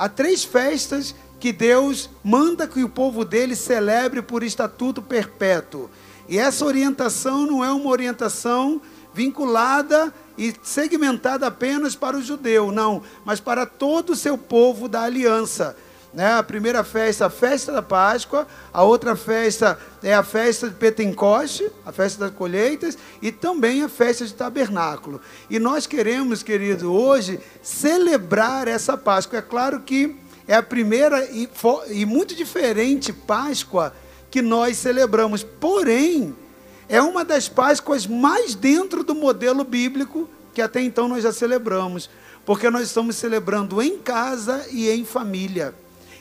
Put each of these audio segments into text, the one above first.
há três festas que Deus manda que o povo dele celebre por estatuto perpétuo. E essa orientação não é uma orientação vinculada e segmentada apenas para o judeu, não, mas para todo o seu povo da aliança. Né? A primeira festa, a festa da Páscoa, a outra festa é a festa de Pentecoste, a festa das colheitas, e também a festa de tabernáculo. E nós queremos, querido, hoje celebrar essa Páscoa. É claro que é a primeira e, e muito diferente Páscoa que nós celebramos, porém, é uma das Páscoas mais dentro do modelo bíblico que até então nós já celebramos, porque nós estamos celebrando em casa e em família.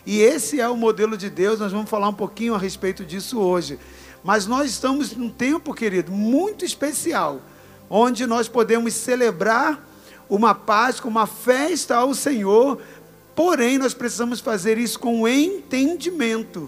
E esse é o modelo de Deus, nós vamos falar um pouquinho a respeito disso hoje. Mas nós estamos num tempo, querido, muito especial, onde nós podemos celebrar uma Páscoa, uma festa ao Senhor, porém nós precisamos fazer isso com entendimento.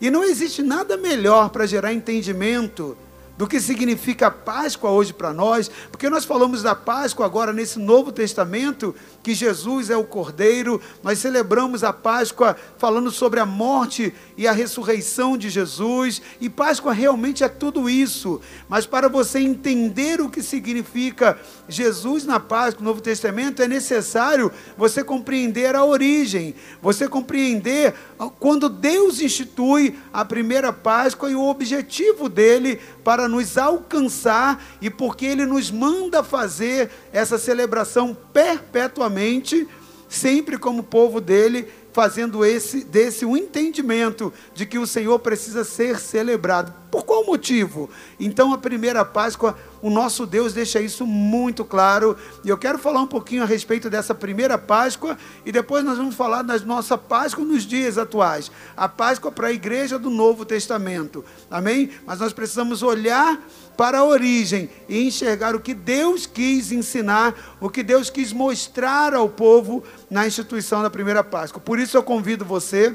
E não existe nada melhor para gerar entendimento do que significa Páscoa hoje para nós, porque nós falamos da Páscoa agora nesse Novo Testamento, que Jesus é o Cordeiro, nós celebramos a Páscoa falando sobre a morte e a ressurreição de Jesus, e Páscoa realmente é tudo isso, mas para você entender o que significa Jesus na Páscoa, no Novo Testamento, é necessário você compreender a origem, você compreender quando Deus institui a primeira Páscoa e o objetivo dele para nos alcançar e porque ele nos manda fazer essa celebração perpetuamente, sempre como povo dele, fazendo esse desse um entendimento de que o Senhor precisa ser celebrado. Por qual motivo? Então a primeira Páscoa, o nosso Deus deixa isso muito claro, e eu quero falar um pouquinho a respeito dessa primeira Páscoa e depois nós vamos falar da nossa Páscoa nos dias atuais. A Páscoa para a igreja do Novo Testamento. Amém? Mas nós precisamos olhar para a origem e enxergar o que Deus quis ensinar, o que Deus quis mostrar ao povo na instituição da primeira Páscoa. Por isso eu convido você,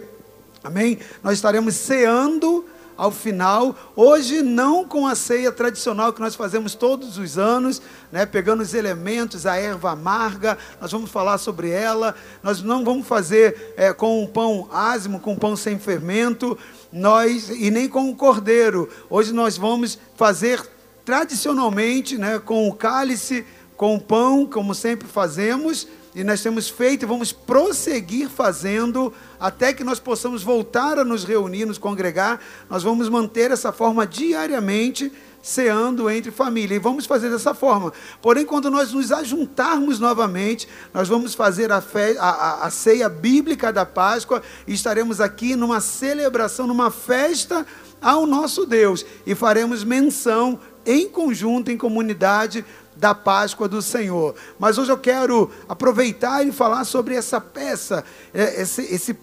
amém? Nós estaremos ceando ao final, hoje não com a ceia tradicional que nós fazemos todos os anos, né, pegando os elementos, a erva amarga, nós vamos falar sobre ela, nós não vamos fazer é, com um pão ázimo, com um pão sem fermento, nós e nem com o cordeiro. Hoje nós vamos fazer tradicionalmente, né, com o cálice, com o pão, como sempre fazemos, e nós temos feito e vamos prosseguir fazendo até que nós possamos voltar a nos reunir, nos congregar. Nós vamos manter essa forma diariamente, ceando entre família. E vamos fazer dessa forma. Porém, quando nós nos ajuntarmos novamente, nós vamos fazer a, fe... a, a, a ceia bíblica da Páscoa e estaremos aqui numa celebração, numa festa ao nosso Deus. E faremos menção em conjunto, em comunidade, da Páscoa do Senhor. Mas hoje eu quero aproveitar e falar sobre essa peça, é, esse, esse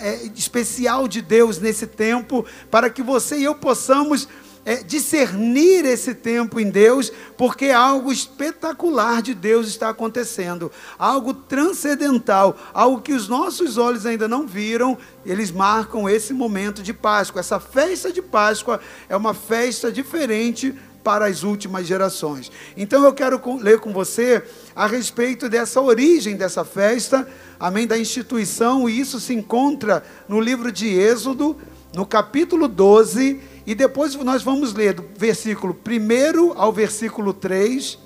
é, especial de Deus nesse tempo, para que você e eu possamos é, discernir esse tempo em Deus, porque algo espetacular de Deus está acontecendo, algo transcendental, algo que os nossos olhos ainda não viram, eles marcam esse momento de Páscoa. Essa festa de Páscoa é uma festa diferente para as últimas gerações. Então eu quero ler com você a respeito dessa origem dessa festa, amém, da instituição, e isso se encontra no livro de Êxodo, no capítulo 12, e depois nós vamos ler do versículo 1 ao versículo 3,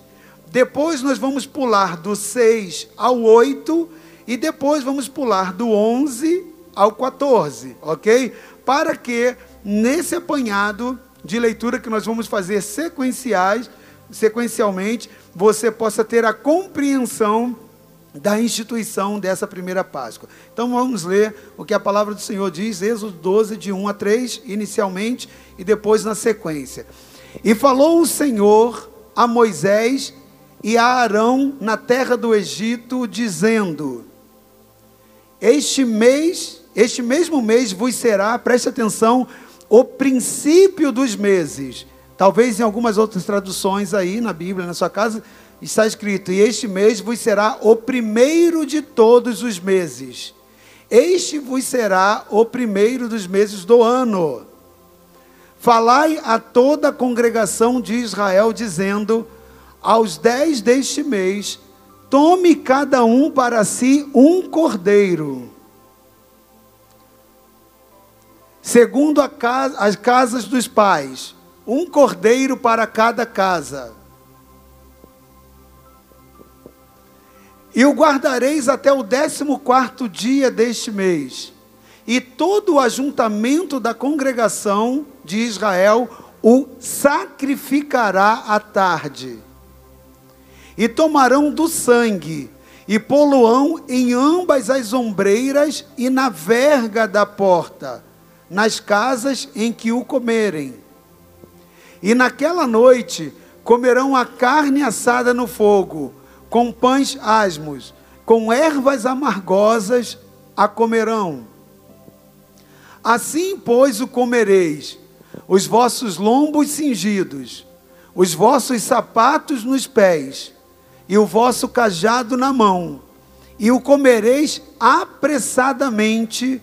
depois nós vamos pular do 6 ao 8, e depois vamos pular do 11 ao 14, ok? Para que nesse apanhado de leitura que nós vamos fazer sequenciais, sequencialmente, você possa ter a compreensão da instituição dessa primeira Páscoa. Então vamos ler o que a palavra do Senhor diz, Êxodo 12, de 1 a 3, inicialmente, e depois na sequência. E falou o Senhor a Moisés e a Arão na terra do Egito, dizendo: Este mês, este mesmo mês vos será, preste atenção, o princípio dos meses. Talvez em algumas outras traduções aí na Bíblia, na sua casa, está escrito: E este mês vos será o primeiro de todos os meses. Este vos será o primeiro dos meses do ano. Falai a toda a congregação de Israel, dizendo: Aos dez deste mês Tome cada um para si um cordeiro, segundo casa, as casas dos pais, um cordeiro para cada casa. E o guardareis até o décimo quarto dia deste mês. E todo o ajuntamento da congregação de Israel o sacrificará à tarde. E tomarão do sangue, e poluão em ambas as ombreiras e na verga da porta, nas casas em que o comerem. E naquela noite comerão a carne assada no fogo, com pães asmos, com ervas amargosas a comerão. Assim, pois, o comereis, os vossos lombos cingidos, os vossos sapatos nos pés, e o vosso cajado na mão, e o comereis apressadamente.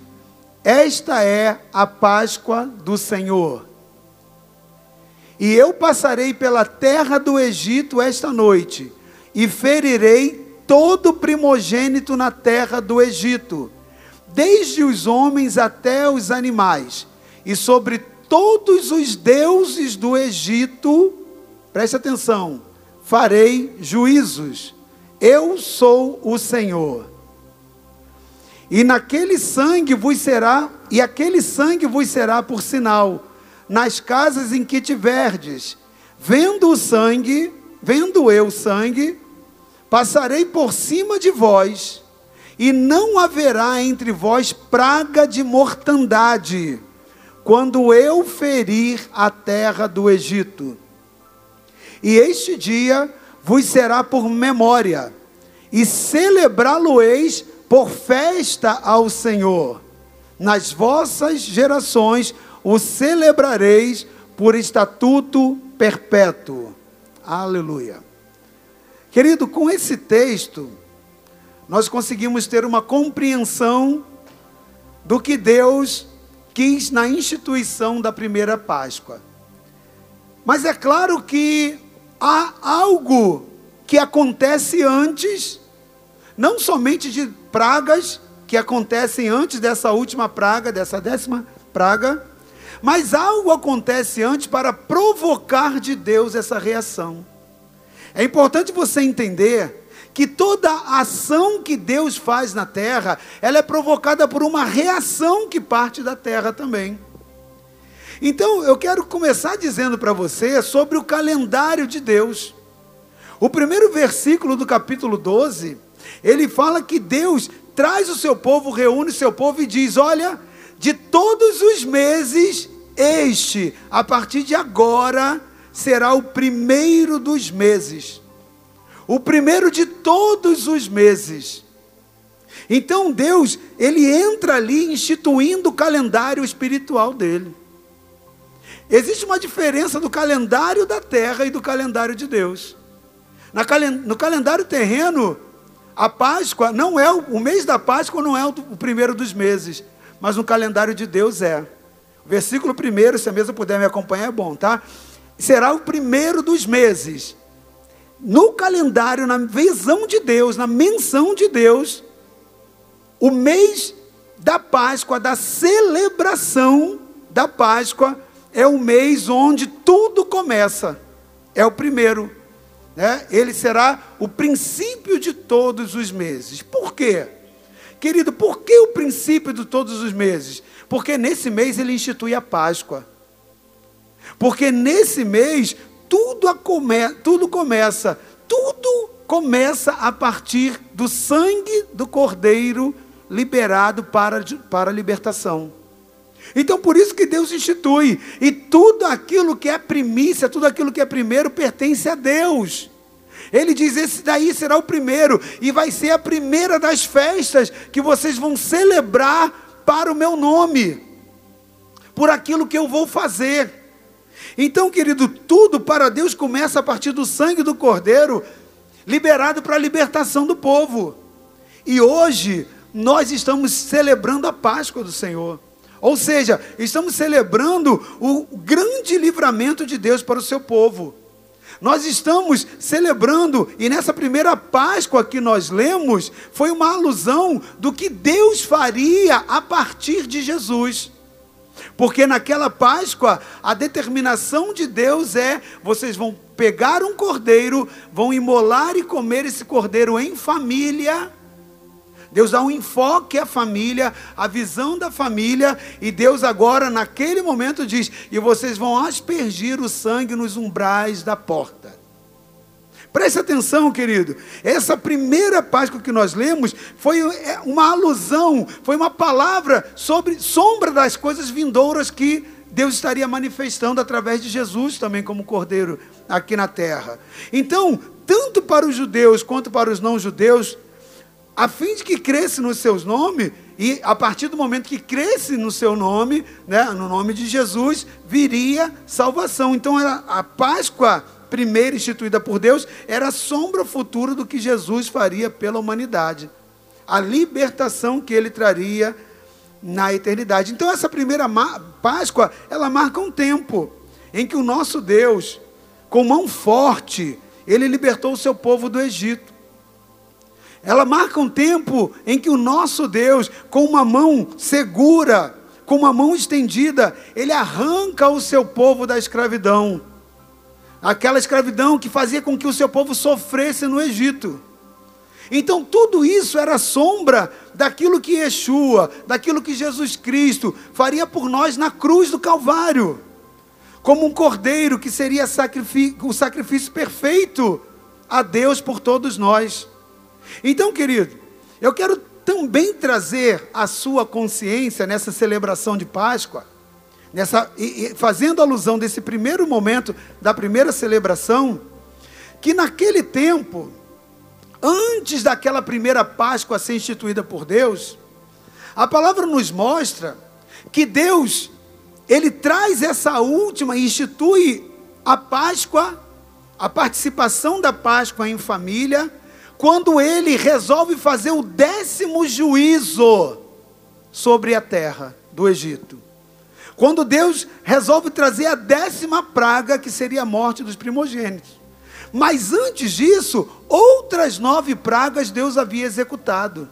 Esta é a Páscoa do Senhor. E eu passarei pela terra do Egito esta noite, e ferirei todo primogênito na terra do Egito, desde os homens até os animais, e sobre todos os deuses do Egito, preste atenção, farei juízos. Eu sou o Senhor. E naquele sangue vos será, e aquele sangue vos será por sinal nas casas em que tiverdes. Vendo o sangue, vendo eu o sangue, passarei por cima de vós, e não haverá entre vós praga de mortandade, quando eu ferir a terra do Egito. E este dia vos será por memória, e celebrá-lo-eis por festa ao Senhor. Nas vossas gerações o celebrareis por estatuto perpétuo. Aleluia. Querido, com esse texto, nós conseguimos ter uma compreensão do que Deus quis na instituição da primeira Páscoa. Mas é claro que há algo que acontece antes, não somente de pragas que acontecem antes dessa última praga, dessa décima praga, mas algo acontece antes para provocar de Deus essa reação. É importante você entender que toda ação que Deus faz na terra, ela é provocada por uma reação que parte da terra também. Então, eu quero começar dizendo para você sobre o calendário de Deus. O primeiro versículo do capítulo 12, ele fala que Deus traz o seu povo, reúne o seu povo e diz: Olha, de todos os meses, este, a partir de agora, será o primeiro dos meses. O primeiro de todos os meses. Então Deus, ele entra ali instituindo o calendário espiritual dele. Existe uma diferença do calendário da terra e do calendário de Deus. no calendário terreno, a Páscoa não é o, mês da Páscoa não é o, primeiro dos meses, mas no calendário de Deus é. Versículo primeiro, se a mesa puder me acompanhar, é bom, tá? será o primeiro dos meses. No calendário, na visão de Deus, na menção de Deus, o mês da Páscoa, da celebração da Páscoa, é o mês onde tudo começa. É o primeiro. Né? Ele será o princípio de todos os meses. Por quê? Querido, por que o princípio de todos os meses? Porque nesse mês ele institui a Páscoa. Porque nesse mês tudo, come, tudo começa, tudo começa a partir do sangue do Cordeiro liberado para, para a libertação. Então por isso que Deus institui, e tudo aquilo que é primícia, tudo aquilo que é primeiro pertence a Deus. Ele diz: esse daí será o primeiro, e vai ser a primeira das festas que vocês vão celebrar para o meu nome, por aquilo que eu vou fazer. Então, querido, tudo para Deus começa a partir do sangue do Cordeiro, liberado para a libertação do povo. E hoje nós estamos celebrando a Páscoa do Senhor. Ou seja, estamos celebrando o grande livramento de Deus para o seu povo. Nós estamos celebrando, e nessa primeira Páscoa que nós lemos, foi uma alusão do que Deus faria a partir de Jesus. Porque naquela Páscoa, a determinação de Deus é: vocês vão pegar um cordeiro, vão imolar e comer esse cordeiro em família. Deus dá um enfoque à família, a visão da família, e Deus agora, naquele momento, diz: e vocês vão aspergir o sangue nos umbrais da porta. Preste atenção, querido. Essa primeira Páscoa que nós lemos foi é, uma alusão, foi uma palavra sobre sombra das coisas vindouras que Deus estaria manifestando através de Jesus também como cordeiro aqui na terra. Então, tanto para os judeus quanto para os não judeus, a fim de que cresce no seus nomes, e a partir do momento que cresce no seu nome, né, no nome de Jesus, viria salvação. Então, a Páscoa primeira instituída por Deus, era a sombra futura do que Jesus faria pela humanidade. A libertação que ele traria na eternidade. Então, essa primeira Páscoa, ela marca um tempo em que o nosso Deus, com mão forte, ele libertou o seu povo do Egito. Ela marca um tempo em que o nosso Deus, com uma mão segura, com uma mão estendida, ele arranca o seu povo da escravidão aquela escravidão que fazia com que o seu povo sofresse no Egito. Então tudo isso era sombra daquilo que Yeshua, daquilo que Jesus Cristo faria por nós na cruz do Calvário, como um cordeiro que seria o sacrifício perfeito a Deus por todos nós. Então, querido, eu quero também trazer a sua consciência nessa celebração de Páscoa nessa, e, e fazendo alusão desse primeiro momento da primeira celebração, que naquele tempo, antes daquela primeira Páscoa ser instituída por Deus, a palavra nos mostra que Deus, ele traz essa última e institui a Páscoa, a participação da Páscoa em família, quando ele resolve fazer o décimo juízo sobre a terra do Egito. Quando Deus resolve trazer a décima praga, que seria a morte dos primogênitos. Mas antes disso, outras nove pragas Deus havia executado.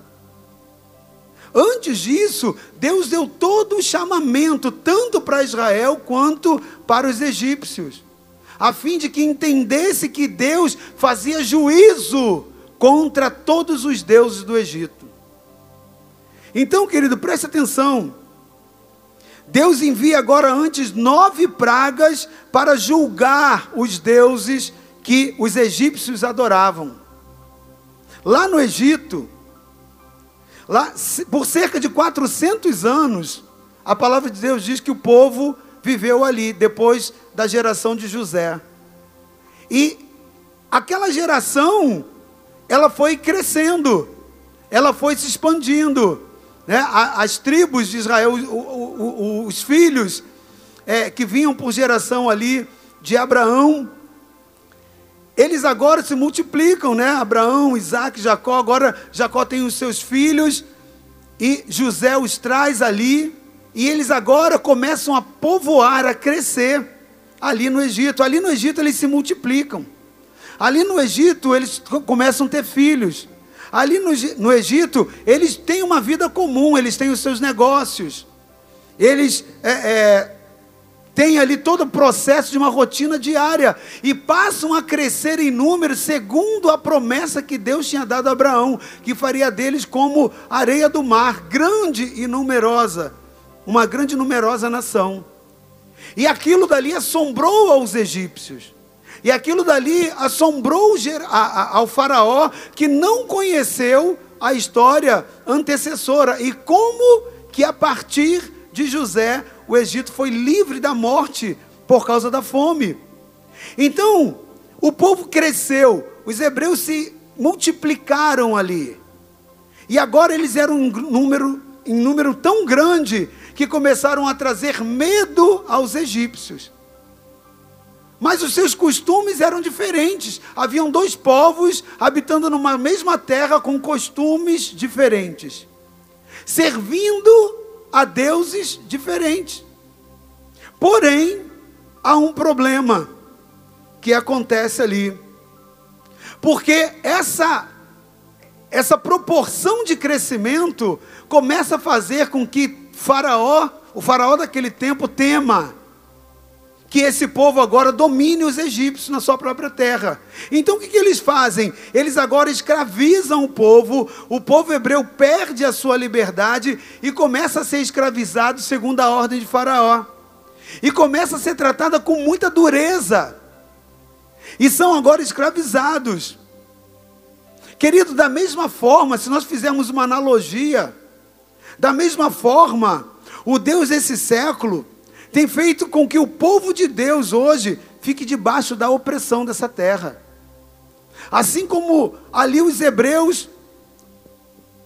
Antes disso, Deus deu todo o chamamento, tanto para Israel quanto para os egípcios, a fim de que entendesse que Deus fazia juízo contra todos os deuses do Egito. Então, querido, preste atenção. Deus envia agora antes nove pragas para julgar os deuses que os egípcios adoravam. Lá no Egito, lá, por cerca de 400 anos, a palavra de Deus diz que o povo viveu ali, depois da geração de José. E aquela geração, ela foi crescendo, ela foi se expandindo né, as tribos de Israel, os filhos é, que vinham por geração ali de Abraão, eles agora se multiplicam, né? Abraão, Isaac, Jacó, agora Jacó tem os seus filhos e José os traz ali, e eles agora começam a povoar, a crescer ali no Egito. Ali no Egito eles se multiplicam. Ali no Egito eles começam a ter filhos. Ali no, no Egito, eles têm uma vida comum, eles têm os seus negócios. Eles é, é, têm ali todo o processo de uma rotina diária e passam a crescer em número segundo a promessa que Deus tinha dado a Abraão, que faria deles como areia do mar, grande e numerosa, uma grande e numerosa nação. E aquilo dali assombrou aos egípcios. E aquilo dali assombrou ao Faraó, que não conheceu a história antecessora. E como que a partir de José o Egito foi livre da morte por causa da fome. Então, o povo cresceu, os hebreus se multiplicaram ali. E agora eles eram um número, em número tão grande que começaram a trazer medo aos egípcios. Mas os seus costumes eram diferentes. Haviam dois povos habitando numa mesma terra com costumes diferentes, servindo a deuses diferentes. Porém, há um problema. que acontece ali. Porque essa essa proporção de crescimento começa a fazer com que Faraó, o faraó daquele tempo tema que esse povo agora domine os egípcios na sua própria terra. Então o que, que, eles fazem? Eles agora escravizam o povo, o povo hebreu perde a sua liberdade e começa a ser escravizado segundo a ordem de Faraó. E começa a ser tratada com muita dureza. E são agora escravizados. Querido, da mesma forma, se nós fizermos uma analogia, da mesma forma, o Deus desse século tem feito com que o povo de Deus hoje fique debaixo da opressão dessa terra. Assim como ali os hebreus,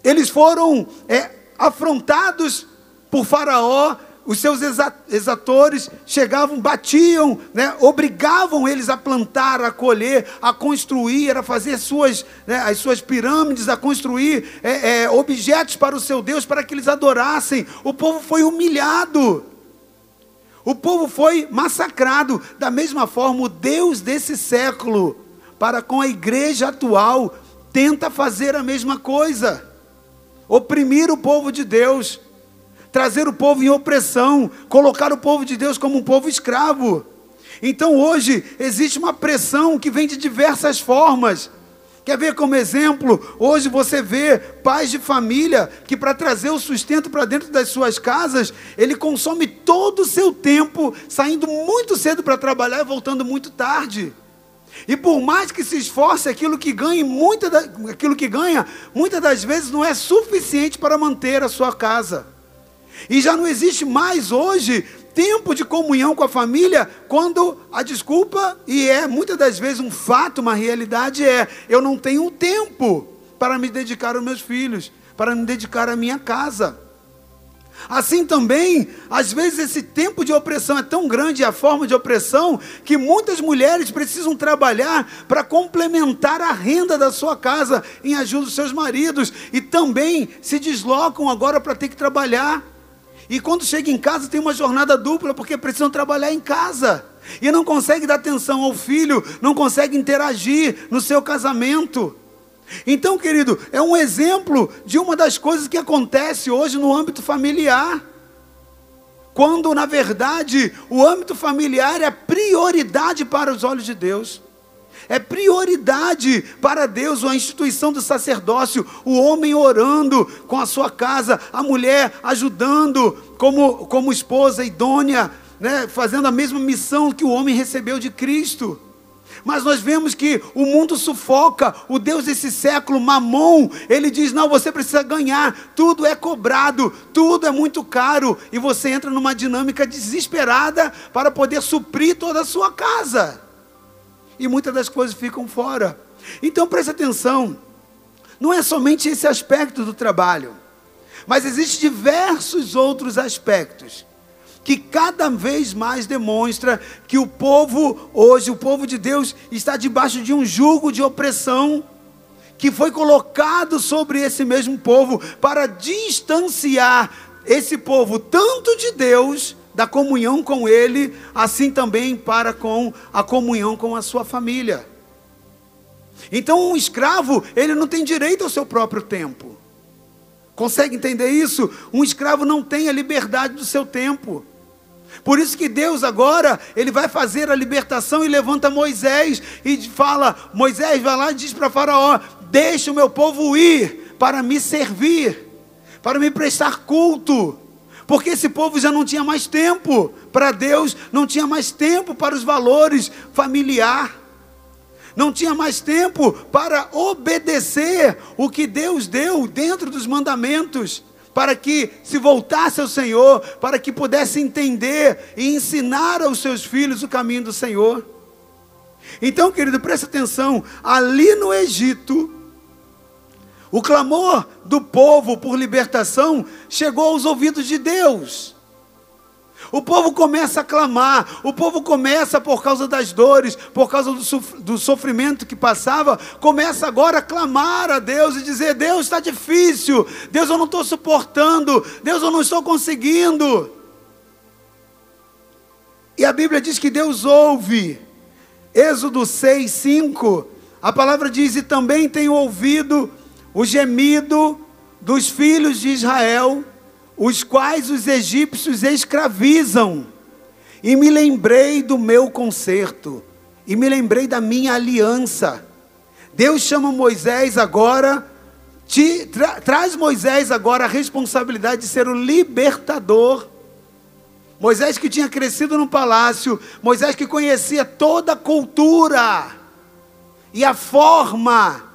eles foram é, afrontados por Faraó, os seus exatores chegavam, batiam, né, obrigavam eles a plantar, a colher, a construir, a fazer suas, né, as suas pirâmides, a construir é, é, objetos para o seu Deus, para que eles adorassem. O povo foi humilhado. O povo foi massacrado. Da mesma forma, o Deus desse século, para com a igreja atual, tenta fazer a mesma coisa. Oprimir o povo de Deus, trazer o povo em opressão, colocar o povo de Deus como um povo escravo. Então hoje existe uma pressão que vem de diversas formas. Quer ver como exemplo? Hoje você vê pais de família que, para trazer o sustento para dentro das suas casas, ele consome todo o seu tempo saindo muito cedo para trabalhar e voltando muito tarde. E por mais que se esforce, aquilo que ganha, muita da, aquilo que ganha, muitas das vezes não é suficiente para manter a sua casa. E já não existe mais hoje tempo de comunhão com a família, quando a desculpa, e é muitas das vezes um fato, uma realidade, é: eu não tenho tempo para me dedicar aos meus filhos, para me dedicar à minha casa. Assim também, às vezes esse tempo de opressão é tão grande, a forma de opressão, que muitas mulheres precisam trabalhar para complementar a renda da sua casa em ajuda dos seus maridos e também se deslocam agora para ter que trabalhar. E quando chega em casa tem uma jornada dupla porque precisam trabalhar em casa. E não consegue dar atenção ao filho, não consegue interagir no seu casamento. Então, querido, é um exemplo de uma das coisas que acontece hoje no âmbito familiar. Quando, na verdade, o âmbito familiar é prioridade para os olhos de Deus. É prioridade para Deus a instituição do sacerdócio, o homem orando com a sua casa, a mulher ajudando como, como esposa idônea, né, fazendo a mesma missão que o homem recebeu de Cristo. Mas nós vemos que o mundo sufoca, o Deus desse século, Mamon, ele diz: não, você precisa ganhar, tudo é cobrado, tudo é muito caro, e você entra numa dinâmica desesperada para poder suprir toda a sua casa e muitas das coisas ficam fora. Então preste atenção, não é somente esse aspecto do trabalho, mas existem diversos outros aspectos que cada vez mais demonstra que o povo hoje, o povo de Deus, está debaixo de um jugo de opressão que foi colocado sobre esse mesmo povo para distanciar esse povo tanto de Deus da comunhão com Ele, assim também para com a comunhão com a sua família. Então, um escravo, ele não tem direito ao seu próprio tempo. Consegue entender isso? Um escravo não tem a liberdade do seu tempo. Por isso que Deus agora, ele vai fazer a libertação e levanta Moisés e fala: Moisés vai lá e diz para Faraó: Deixa o meu povo ir para me servir, para me prestar culto porque esse povo já não tinha mais tempo para Deus, não tinha mais tempo para os valores familiar, não tinha mais tempo para obedecer o que Deus deu dentro dos mandamentos, para que se voltasse ao Senhor, para que pudesse entender e ensinar aos seus filhos o caminho do Senhor. Então, querido, preste atenção, ali no Egito, o clamor do povo por libertação chegou aos ouvidos de Deus. O povo começa a clamar, o povo começa por causa das dores, por causa do, sofrimento que passava, começa agora a clamar a Deus e dizer: Deus está difícil, Deus eu não estou suportando, Deus eu não estou conseguindo. E a Bíblia diz que Deus ouve, Êxodo 6, 5, a palavra diz: E também tenho ouvido o gemido dos filhos de Israel, os quais os egípcios escravizam. E me lembrei do meu conserto, e me lembrei da minha aliança. Deus chama Moisés agora, te, tra, traz Moisés agora a responsabilidade de ser o libertador. Moisés que tinha crescido no palácio, Moisés que conhecia toda a cultura e a forma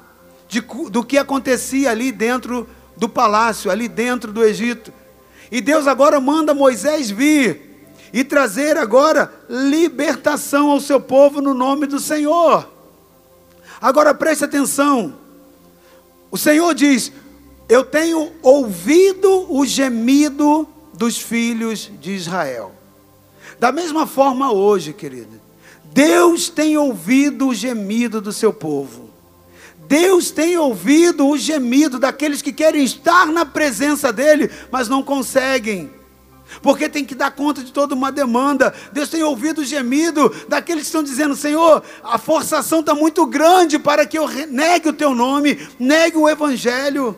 de, do que acontecia ali dentro do palácio, ali dentro do Egito. E Deus agora manda Moisés vir e trazer agora libertação ao seu povo no nome do Senhor. Agora preste atenção. O Senhor diz: Eu tenho ouvido o gemido dos filhos de Israel. Da mesma forma hoje, querido, Deus tem ouvido o gemido do seu povo. Deus tem ouvido o gemido daqueles que querem estar na presença dEle, mas não conseguem. Porque tem que dar conta de toda uma demanda. Deus tem ouvido o gemido daqueles que estão dizendo: Senhor, a forçação está muito grande para que eu negue o teu nome, negue o Evangelho.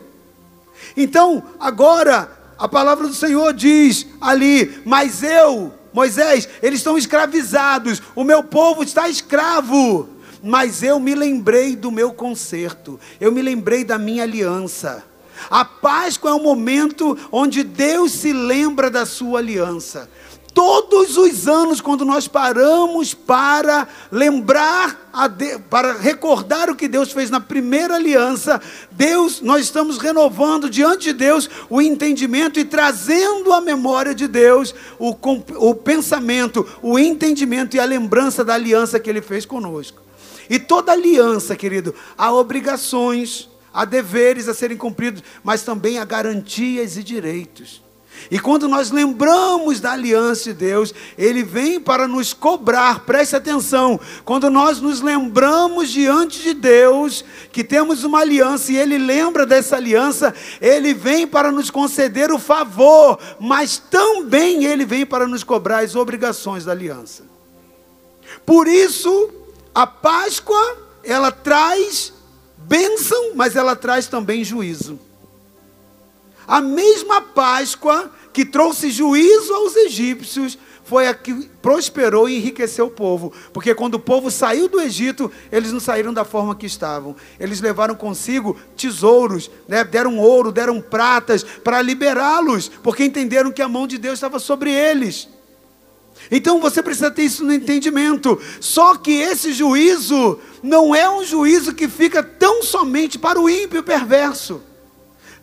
Então, agora, a palavra do Senhor diz ali: Mas eu, Moisés, eles estão escravizados, o meu povo está escravo mas eu me lembrei do meu conserto, eu me lembrei da minha aliança. A Páscoa é o momento onde Deus se lembra da sua aliança. Todos os anos, quando nós paramos para lembrar, de, para recordar o que Deus fez na primeira aliança, Deus, nós estamos renovando diante de Deus o entendimento e trazendo à memória de Deus o, o pensamento, o entendimento e a lembrança da aliança que Ele fez conosco. E toda aliança, querido, há obrigações, há deveres a serem cumpridos, mas também há garantias e direitos. E quando nós lembramos da aliança de Deus, Ele vem para nos cobrar, preste atenção, quando nós nos lembramos diante de Deus que temos uma aliança e Ele lembra dessa aliança, Ele vem para nos conceder o favor, mas também Ele vem para nos cobrar as obrigações da aliança. Por isso, a Páscoa, ela traz bênção, mas ela traz também juízo. A mesma Páscoa que trouxe juízo aos egípcios foi a que prosperou e enriqueceu o povo. Porque quando o povo saiu do Egito, eles não saíram da forma que estavam. Eles levaram consigo tesouros, né? deram ouro, deram pratas para liberá-los, porque entenderam que a mão de Deus estava sobre eles. Então você precisa ter isso no entendimento. Só que esse juízo não é um juízo que fica tão somente para o ímpio perverso,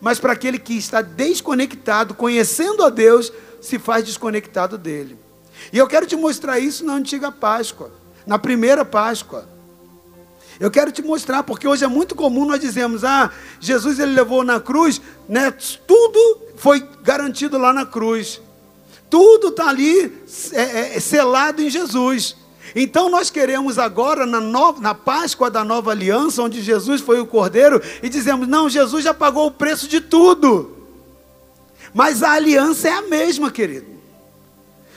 mas para aquele que está desconectado, conhecendo a Deus, se faz desconectado dele. E eu quero te mostrar isso na antiga Páscoa, na primeira Páscoa. Eu quero te mostrar, porque hoje é muito comum nós dizemos: ah, Jesus ele levou na cruz, né, tudo foi garantido lá na cruz. Tudo está ali é, é, selado em Jesus. Então nós queremos agora, na, nova, na Páscoa da nova aliança, onde Jesus foi o cordeiro, e dizemos: não, Jesus já pagou o preço de tudo. Mas a aliança é a mesma, querido.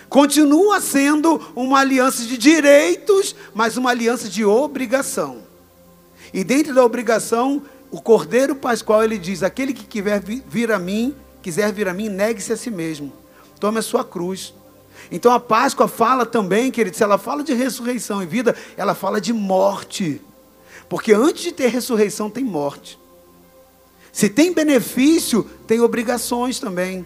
Continua sendo uma aliança de direitos, mas uma aliança de obrigação. E dentro da obrigação, o cordeiro pascual ele diz: aquele que quiser vir a mim, quiser vir a mim, negue-se a si mesmo tome a sua cruz. Então a Páscoa fala também, querido, se ela fala de ressurreição e vida, ela fala de morte. Porque antes de ter ressurreição tem morte. Se tem benefício, tem obrigações também.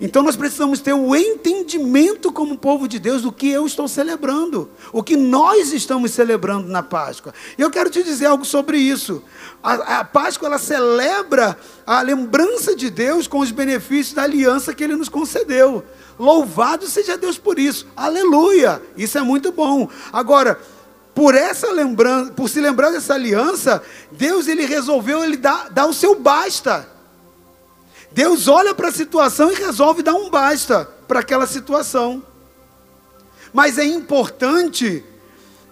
Então nós precisamos ter o entendimento como povo de Deus do que eu estou celebrando, o que nós estamos celebrando na Páscoa. E eu quero te dizer algo sobre isso. A, a, Páscoa ela celebra a lembrança de Deus com os benefícios da aliança que Ele nos concedeu. Louvado seja Deus por isso. Aleluia! Isso é muito bom. Agora, por essa lembrança, por se lembrar dessa aliança, Deus ele resolveu ele dar, dar o seu basta. Deus olha para a situação e resolve dar um basta para aquela situação. Mas é importante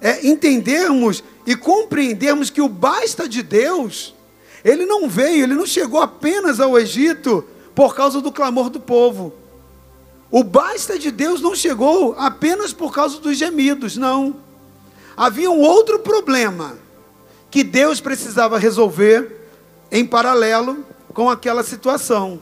é, entendermos e compreendermos que o basta de Deus, ele não veio, ele não chegou apenas ao Egito por causa do clamor do povo. O basta de Deus não chegou apenas por causa dos gemidos, não. havia um outro problema que Deus precisava resolver em paralelo com aquela situação.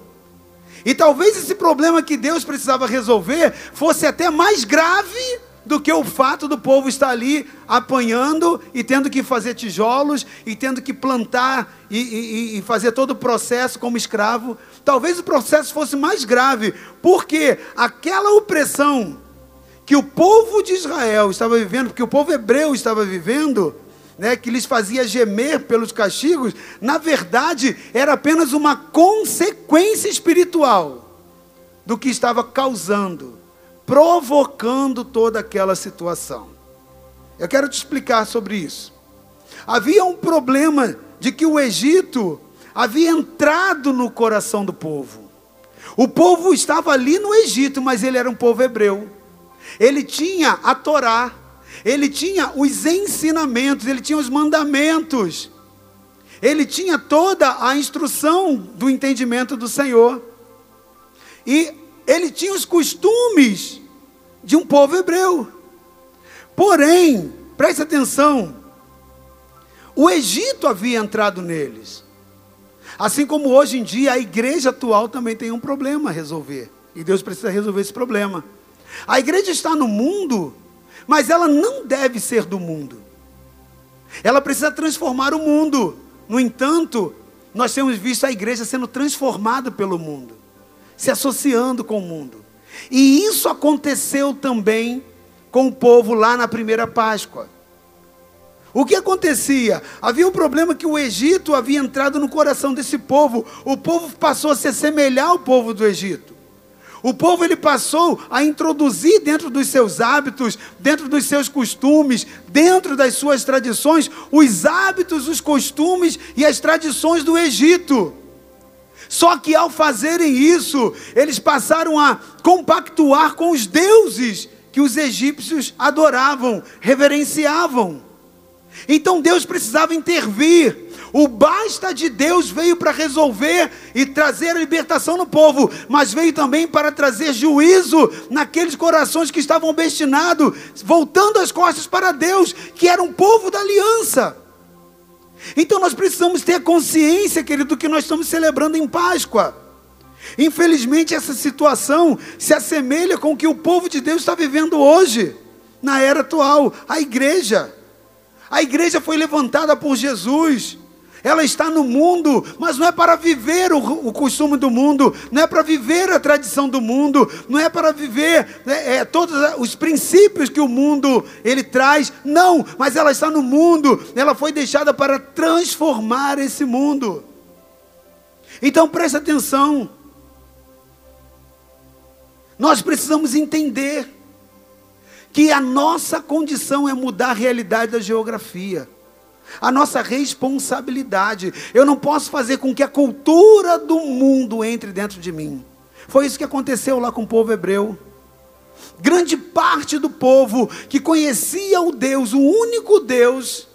E talvez esse problema que Deus precisava resolver fosse até mais grave do que o fato do povo estar ali apanhando e tendo que fazer tijolos e tendo que plantar e, e, e, fazer todo o processo como escravo. Talvez o processo fosse mais grave, porque aquela opressão que o povo de Israel estava vivendo, porque o povo hebreu estava vivendo, né, que lhes fazia gemer pelos castigos, na verdade era apenas uma consequência espiritual do que estava causando, provocando toda aquela situação. Eu quero te explicar sobre isso. Havia um problema de que o Egito havia entrado no coração do povo. O povo estava ali no Egito, mas ele era um povo hebreu. Ele tinha a Torá, ele tinha os ensinamentos, ele tinha os mandamentos, ele tinha toda a instrução do entendimento do Senhor, e ele tinha os costumes de um povo hebreu. Porém, preste atenção, o Egito havia entrado neles. Assim como hoje em dia a igreja atual também tem um problema a resolver. E Deus precisa resolver esse problema. A igreja está no mundo mas ela não deve ser do mundo. Ela precisa transformar o mundo. No entanto, nós temos visto a igreja sendo transformada pelo mundo, se associando com o mundo. E isso aconteceu também com o povo lá na primeira Páscoa. O que acontecia? Havia um problema que o Egito havia entrado no coração desse povo. O povo passou a se assemelhar ao povo do Egito. O povo ele passou a introduzir dentro dos seus hábitos, dentro dos seus costumes, dentro das suas tradições, os hábitos, os costumes e as tradições do Egito. Só que ao fazerem isso, eles passaram a compactuar com os deuses que os egípcios adoravam, reverenciavam. Então Deus precisava intervir. O basta de Deus veio para resolver e trazer a libertação no povo, mas veio também para trazer juízo naqueles corações que estavam obstinados, voltando as costas para Deus, que era um povo da aliança. Então nós precisamos ter consciência, querido, do que nós estamos celebrando em Páscoa. Infelizmente, essa situação se assemelha com o que o povo de Deus está vivendo hoje, na era atual, a igreja. A igreja foi levantada por Jesus ela está no mundo, mas não é para viver o, o costume do mundo, não é para viver a tradição do mundo, não é para viver é, é, todos os princípios que o mundo ele traz, não, mas ela está no mundo, ela foi deixada para transformar esse mundo. Então preste atenção, nós precisamos entender que a nossa condição é mudar a realidade da geografia a nossa responsabilidade. Eu não posso fazer com que a cultura do mundo entre dentro de mim. Foi isso que aconteceu lá com o povo hebreu. Grande parte do povo que conhecia o Deus, o único Deus,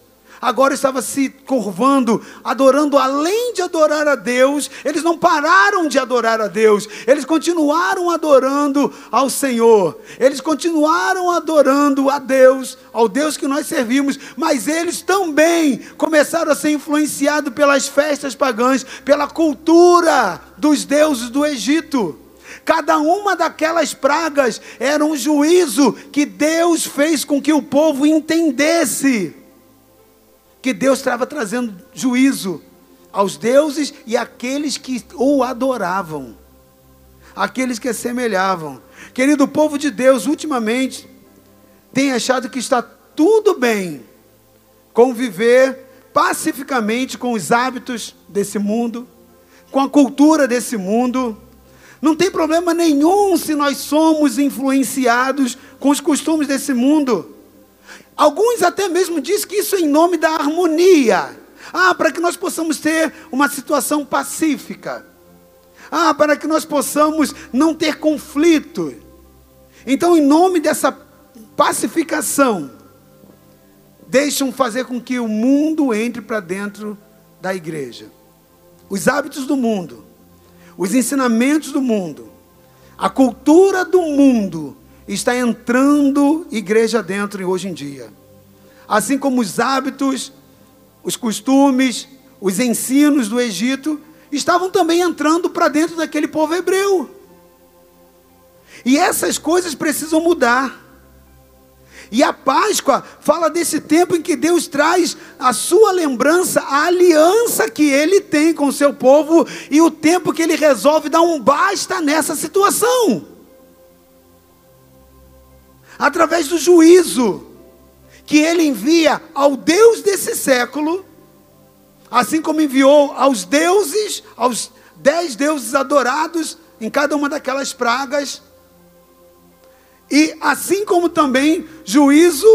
agora estava se curvando, adorando além de adorar a Deus, eles não pararam de adorar a Deus, eles continuaram adorando ao Senhor, eles continuaram adorando a Deus, ao Deus que nós servimos, mas eles também começaram a ser influenciados pelas festas pagãs, pela cultura dos deuses do Egito. Cada uma daquelas pragas era um juízo que Deus fez com que o povo entendesse que Deus estava trazendo juízo aos deuses e àqueles que o adoravam, aqueles que assemelhavam. Querido povo de Deus, ultimamente tem achado que está tudo bem conviver pacificamente com os hábitos desse mundo, com a cultura desse mundo. Não tem problema nenhum se nós somos influenciados com os costumes desse mundo. Alguns até mesmo dizem que isso é em nome da harmonia. Ah, para que nós possamos ter uma situação pacífica. Ah, para que nós possamos não ter conflito. Então, em nome dessa pacificação, deixam fazer com que o mundo entre para dentro da igreja. Os hábitos do mundo, os ensinamentos do mundo, a cultura do mundo está entrando igreja dentro hoje em dia. assim como os hábitos, os costumes, os ensinos do Egito, estavam também entrando para dentro daquele povo hebreu. E essas coisas precisam mudar. E a Páscoa fala desse tempo em que Deus traz a sua lembrança, a aliança que ele tem com o seu povo e o tempo que ele resolve dar um basta nessa situação. Através do juízo que ele envia ao Deus desse século, assim como enviou aos deuses, aos dez deuses adorados em cada uma daquelas pragas e assim como também juízo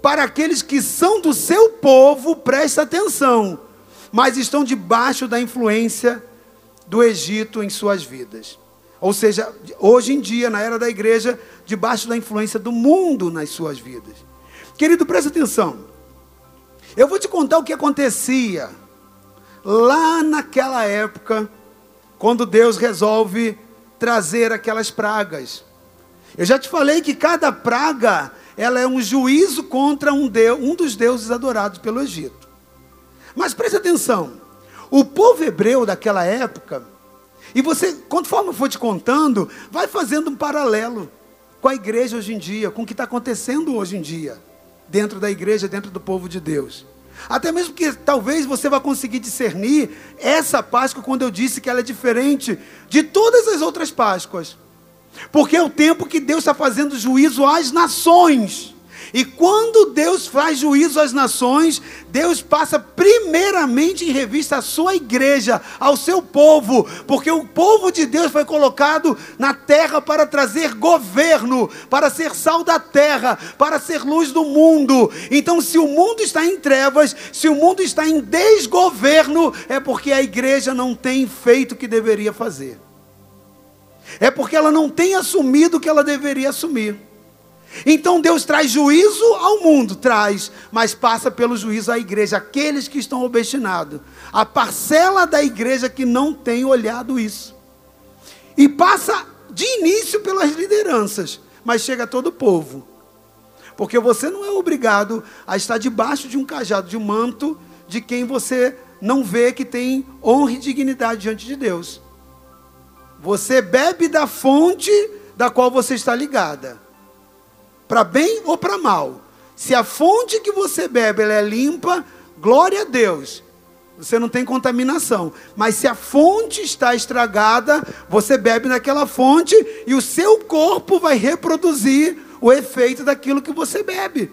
para aqueles que são do seu povo, presta atenção, mas estão debaixo da influência do Egito em suas vidas. Ou seja, hoje em dia, na era da igreja, debaixo da influência do mundo nas suas vidas. Querido, presta atenção. Eu vou te contar o que acontecia lá naquela época, quando Deus resolve trazer aquelas pragas. Eu já te falei que cada praga ela é um juízo contra um, deus, um dos deuses adorados pelo Egito. Mas preste atenção, o povo hebreu daquela época, e você, conforme eu for te contando, vai fazendo um paralelo com a igreja hoje em dia, com o que está acontecendo hoje em dia, dentro da igreja, dentro do povo de Deus. Até mesmo que talvez você vá conseguir discernir essa Páscoa quando eu disse que ela é diferente de todas as outras Páscoas. Porque é o tempo que Deus está fazendo juízo às nações. E quando Deus faz juízo às nações, Deus passa primeiramente em revista a sua igreja, ao seu povo, porque o povo de Deus foi colocado na terra para trazer governo, para ser sal da terra, para ser luz do mundo. Então, se o mundo está em trevas, se o mundo está em desgoverno, é porque a igreja não tem feito o que deveria fazer é porque ela não tem assumido o que ela deveria assumir. Então Deus traz juízo ao mundo, traz, mas passa pelo juízo à igreja, aqueles que estão obstinados, a parcela da igreja que não tem olhado isso. E passa de início pelas lideranças, mas chega a todo o povo. Porque você não é obrigado a estar debaixo de um cajado, de um manto, de quem você não vê que tem honra e dignidade diante de Deus. Você bebe da fonte da qual você está ligada, para bem ou para mal. Se a fonte que você bebe é limpa, glória a Deus. Você não tem contaminação. Mas se a fonte está estragada, você bebe naquela fonte e o seu corpo vai reproduzir o efeito daquilo que você bebe.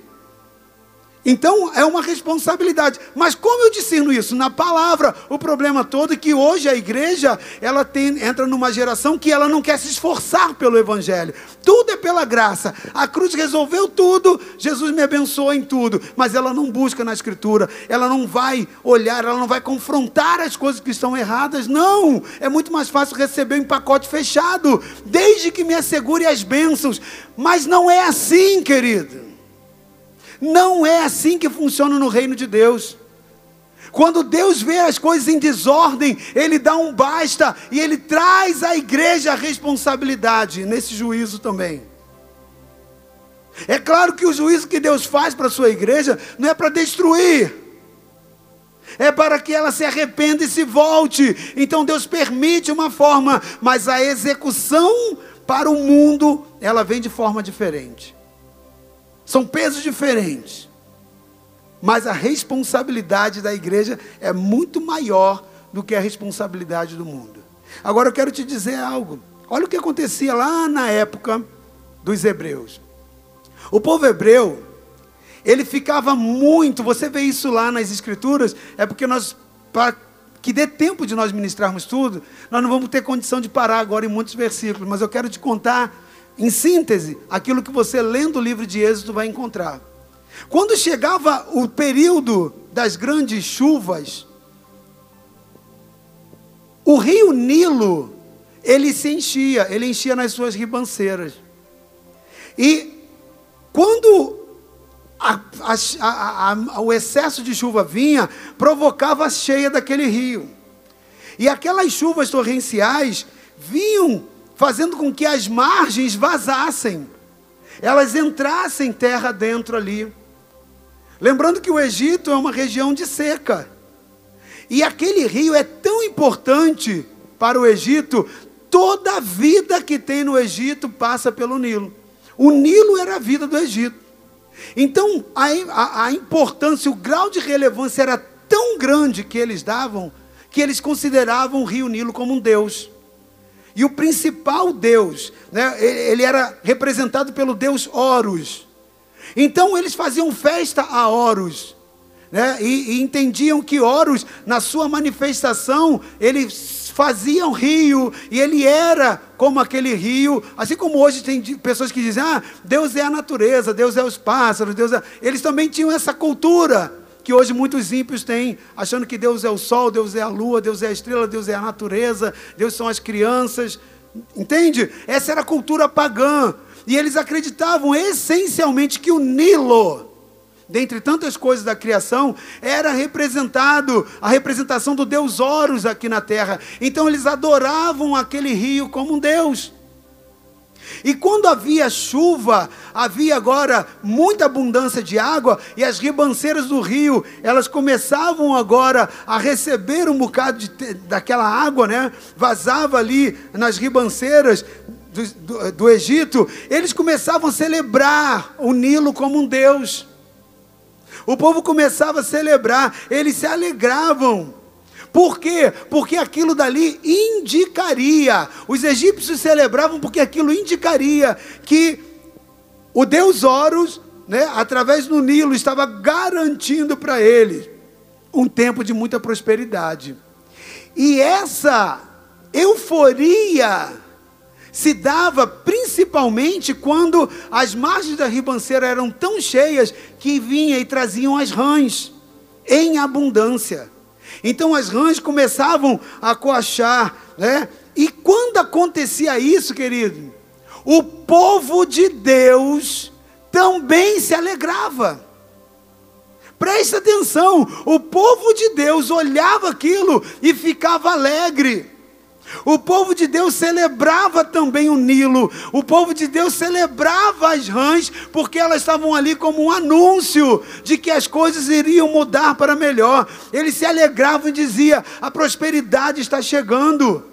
Então é uma responsabilidade. Mas como eu discerno isso? Na palavra. O problema todo é que hoje a igreja ela tem, entra numa geração que ela não quer se esforçar pelo evangelho. Tudo é pela graça. A cruz resolveu tudo, Jesus me abençoou em tudo. Mas ela não busca na escritura, ela não vai olhar, ela não vai confrontar as coisas que estão erradas. Não! É muito mais fácil receber um pacote fechado, desde que me assegure as bênçãos. Mas não é assim, querido. Não é assim que funciona no reino de Deus. Quando Deus vê as coisas em desordem, Ele dá um basta e Ele traz à igreja a responsabilidade nesse juízo também. É claro que o juízo que Deus faz para a sua igreja não é para destruir, é para que ela se arrependa e se volte. Então Deus permite uma forma, mas a execução para o mundo, ela vem de forma diferente. São pesos diferentes. Mas a responsabilidade da igreja é muito maior do que a responsabilidade do mundo. Agora eu quero te dizer algo. Olha o que acontecia lá na época dos hebreus. O povo hebreu, ele ficava muito, você vê isso lá nas escrituras, é porque nós, para que dê tempo de nós ministrarmos tudo, nós não vamos ter condição de parar agora em muitos versículos, mas eu quero te contar em síntese, aquilo que você lendo o livro de Êxodo vai encontrar. Quando chegava o período das grandes chuvas, o rio Nilo, ele se enchia, ele enchia nas suas ribanceiras. E quando a, a, a, o excesso de chuva vinha, provocava a cheia daquele rio. E aquelas chuvas torrenciais vinham fazendo com que as margens vazassem, elas entrassem terra dentro ali. Lembrando que o Egito é uma região de seca. E aquele rio é tão importante para o Egito, toda a vida que tem no Egito passa pelo Nilo. O Nilo era a vida do Egito. Então, a, a, a importância, o grau de relevância era tão grande que eles davam, que eles consideravam o rio Nilo como um deus. E o principal deus, né, ele era representado pelo deus Horus. Então eles faziam festa a Horus. Né, e, e entendiam que Horus, na sua manifestação, ele fazia um rio e ele era como aquele rio. Assim como hoje tem pessoas que dizem: ah, Deus é a natureza, Deus é os pássaros, Deus é... Eles também tinham essa cultura que hoje muitos ímpios têm, achando que Deus é o sol, Deus é a lua, Deus é a estrela, Deus é a natureza, Deus são as crianças. Entende? Essa era a cultura pagã. E eles acreditavam essencialmente que o Nilo, dentre tantas coisas da criação, era representado, a representação do Deus Horus aqui na terra. Então eles adoravam aquele rio como um Deus. E quando havia chuva, havia agora muita abundância de água, e as ribanceiras do rio, elas começavam agora a receber um bocado de, daquela água, né? Vazava ali nas ribanceiras do, do, do Egito, eles começavam a celebrar o Nilo como um Deus. O povo começava a celebrar, eles se alegravam. Por quê? Porque aquilo dali indicaria, os egípcios celebravam porque aquilo indicaria que o deus Horus, né, através do Nilo, estava garantindo para eles um tempo de muita prosperidade. E essa euforia se dava principalmente quando as margens da ribanceira eram tão cheias que vinha e traziam as rãs em abundância. Então as rãs começavam a coachar, né? E quando acontecia isso, querido, o povo de Deus também se alegrava. Presta atenção, o povo de Deus olhava aquilo e ficava alegre. O povo de Deus celebrava também o Nilo. O povo de Deus celebrava as rãs, porque elas estavam ali como um anúncio de que as coisas iriam mudar para melhor. Eles se alegravam e diziam: a prosperidade está chegando.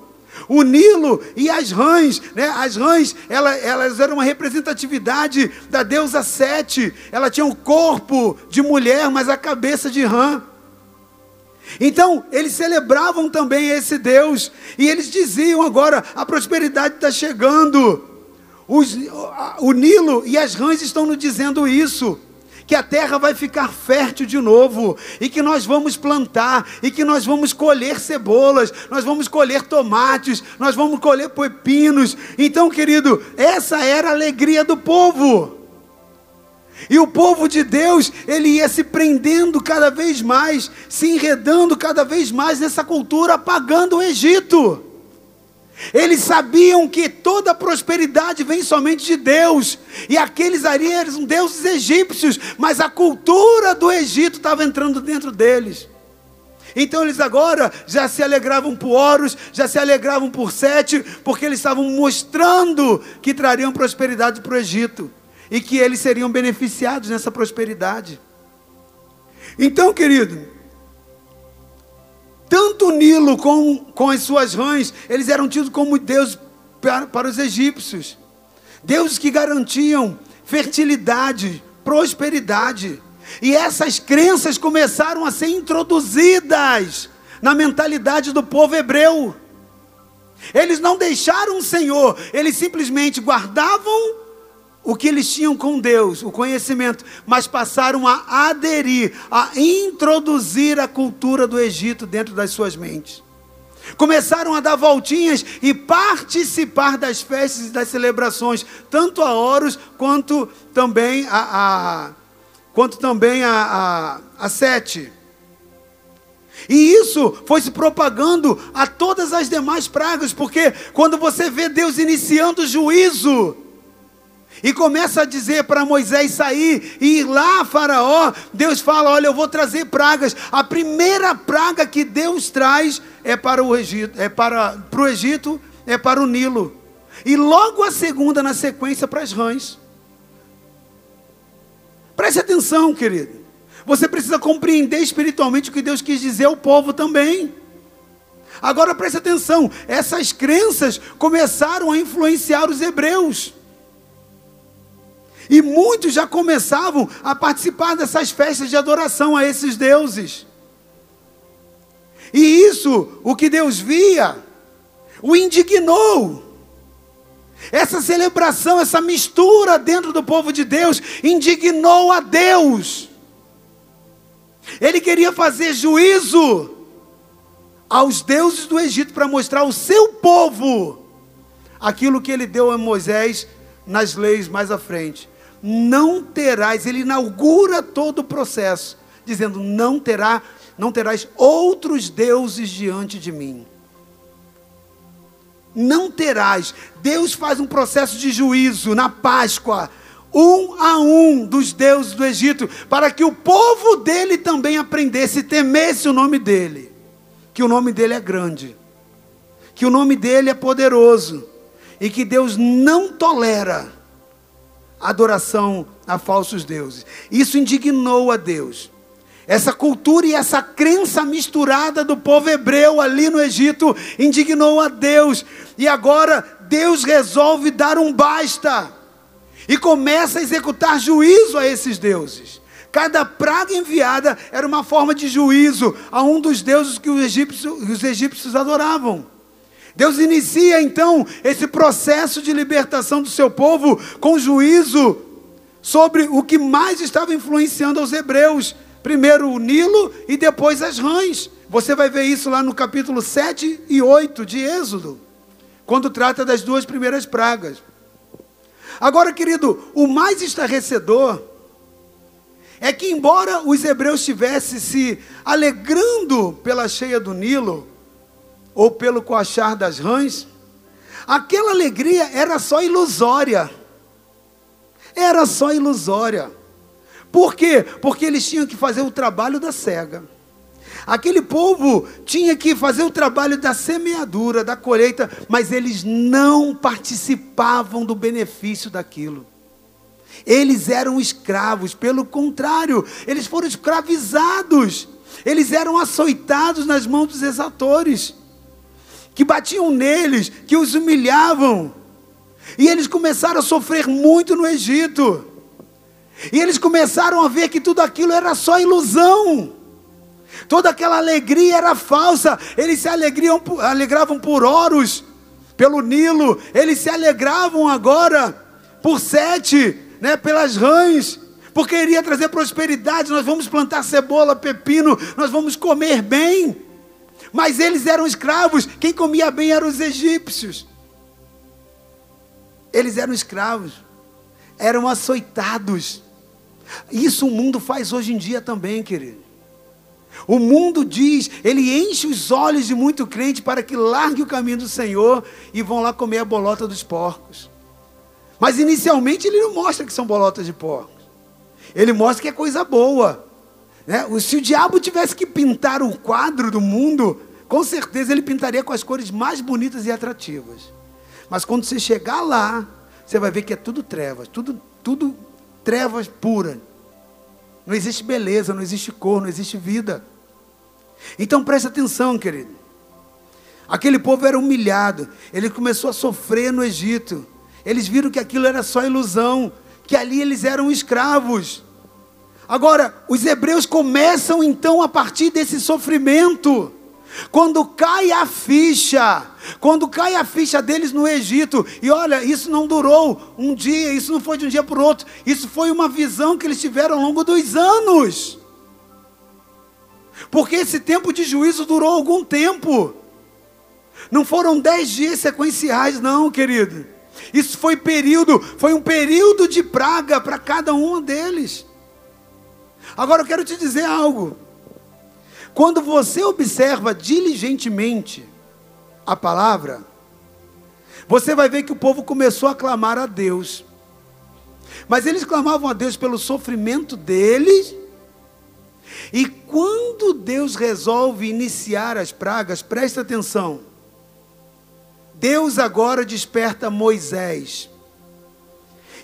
O Nilo e as rãs, né? as rãs, elas, eram uma representatividade da deusa Sete. Ela tinha o um corpo de mulher, mas a cabeça de rã. Então, eles celebravam também esse Deus, e eles diziam agora: a prosperidade está chegando. Os, o Nilo e as rãs estão nos dizendo isso que a terra vai ficar fértil de novo, e que nós vamos plantar, e que nós vamos colher cebolas, nós vamos colher tomates, nós vamos colher pepinos. Então, querido, essa era a alegria do povo. E o povo de Deus, ele ia se prendendo cada vez mais, se enredando cada vez mais nessa cultura, apagando o Egito. Eles sabiam que toda prosperidade vem somente de Deus, e aqueles ali eram deuses egípcios, mas a cultura do Egito estava entrando dentro deles. Então eles agora já se alegravam por Horus, já se alegravam por Sete, porque eles estavam mostrando que trariam prosperidade para o Egito e que eles seriam beneficiados nessa prosperidade. Então, querido, tanto o Nilo com, com as suas rãs, eles eram tidos como Deus para, para os egípcios. Deuses que garantiam fertilidade, prosperidade. E essas crenças começaram a ser introduzidas na mentalidade do povo hebreu. Eles não deixaram o Senhor, eles simplesmente guardavam o que eles tinham com Deus, o conhecimento, mas passaram a aderir, a introduzir a cultura do Egito dentro das suas mentes. Começaram a dar voltinhas e participar das festas e das celebrações, tanto a Horus quanto também a, a quanto também a, a, a Sete. E isso foi se propagando a todas as demais pragas, porque quando você vê Deus iniciando o juízo, e começa a dizer para Moisés sair e ir lá a Faraó. Deus fala: Olha, eu vou trazer pragas. A primeira praga que Deus traz é para o Egito, é para, para o Egito, é para o Nilo. E logo a segunda na sequência para as rãs. Preste atenção, querido. Você precisa compreender espiritualmente o que Deus quis dizer ao povo também. Agora preste atenção: essas crenças começaram a influenciar os hebreus. E muitos já começavam a participar dessas festas de adoração a esses deuses. E isso, o que Deus via, o indignou. Essa celebração, essa mistura dentro do povo de Deus, indignou a Deus. Ele queria fazer juízo aos deuses do Egito para mostrar ao seu povo aquilo que ele deu a Moisés nas leis mais à frente. Não terás, ele inaugura todo o processo, dizendo: não terá, não terás outros deuses diante de mim. Não terás. Deus faz um processo de juízo na Páscoa, um a um dos deuses do Egito, para que o povo dele também aprendesse e temesse o nome dele que o nome dele é grande, que o nome dele é poderoso e que Deus não tolera adoração a falsos deuses. Isso indignou a Deus. Essa cultura e essa crença misturada do povo hebreu ali no Egito indignou a Deus. E agora Deus resolve dar um basta e começa a executar juízo a esses deuses. Cada praga enviada era uma forma de juízo a um dos deuses que os egípcios, os egípcios adoravam. Deus inicia então esse processo de libertação do seu povo com juízo sobre o que mais estava influenciando os hebreus. Primeiro o Nilo e depois as rãs. Você vai ver isso lá no capítulo 7 e 8 de Êxodo, quando trata das duas primeiras pragas. Agora, querido, o mais estarrecedor é que, embora os hebreus estivessem se alegrando pela cheia do Nilo, ou pelo coachar das rãs, aquela alegria era só ilusória. Era só ilusória. Por quê? Porque eles tinham que fazer o trabalho da cega. Aquele povo tinha que fazer o trabalho da semeadura, da colheita, mas eles não participavam do benefício daquilo. Eles eram escravos, pelo contrário, eles foram escravizados. Eles eram açoitados nas mãos dos exatores, que batiam neles, que os humilhavam. E eles começaram a sofrer muito no Egito. E eles começaram a ver que tudo aquilo era só ilusão. Toda aquela alegria era falsa. Eles se alegriam, alegravam por oros, pelo Nilo. Eles se alegravam agora por sete né, pelas rãs, porque iria trazer prosperidade. Nós vamos plantar cebola, pepino, nós vamos comer bem. Mas eles eram escravos, quem comia bem eram os egípcios. Eles eram escravos, eram açoitados. Isso o mundo faz hoje em dia também, querido. O mundo diz, ele enche os olhos de muito crente para que largue o caminho do Senhor e vão lá comer a bolota dos porcos. Mas inicialmente ele não mostra que são bolotas de porcos. Ele mostra que é coisa boa. Né? Se o diabo tivesse que pintar o quadro do mundo, com certeza ele pintaria com as cores mais bonitas e atrativas. Mas quando você chegar lá, você vai ver que é tudo trevas, tudo, tudo trevas puras. Não existe beleza, não existe cor, não existe vida. Então preste atenção, querido. Aquele povo era humilhado, ele começou a sofrer no Egito. Eles viram que aquilo era só ilusão, que ali eles eram escravos. Agora, os hebreus começam então a partir desse sofrimento. Quando cai a ficha, quando cai a ficha deles no Egito, e olha, isso não durou um dia, isso não foi de um dia para o outro, isso foi uma visão que eles tiveram ao longo dos anos. Porque esse tempo de juízo durou algum tempo, não foram dez dias sequenciais, não, querido. Isso foi período, foi um período de praga para cada um deles. Agora eu quero te dizer algo. Quando você observa diligentemente a palavra, você vai ver que o povo começou a clamar a Deus. Mas eles clamavam a Deus pelo sofrimento deles. E quando Deus resolve iniciar as pragas, presta atenção. Deus agora desperta Moisés.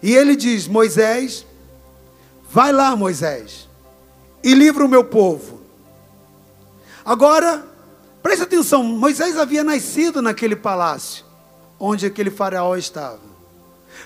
E ele diz: Moisés, vai lá, Moisés, e livra o meu povo. Agora, preste atenção: Moisés havia nascido naquele palácio onde aquele faraó estava.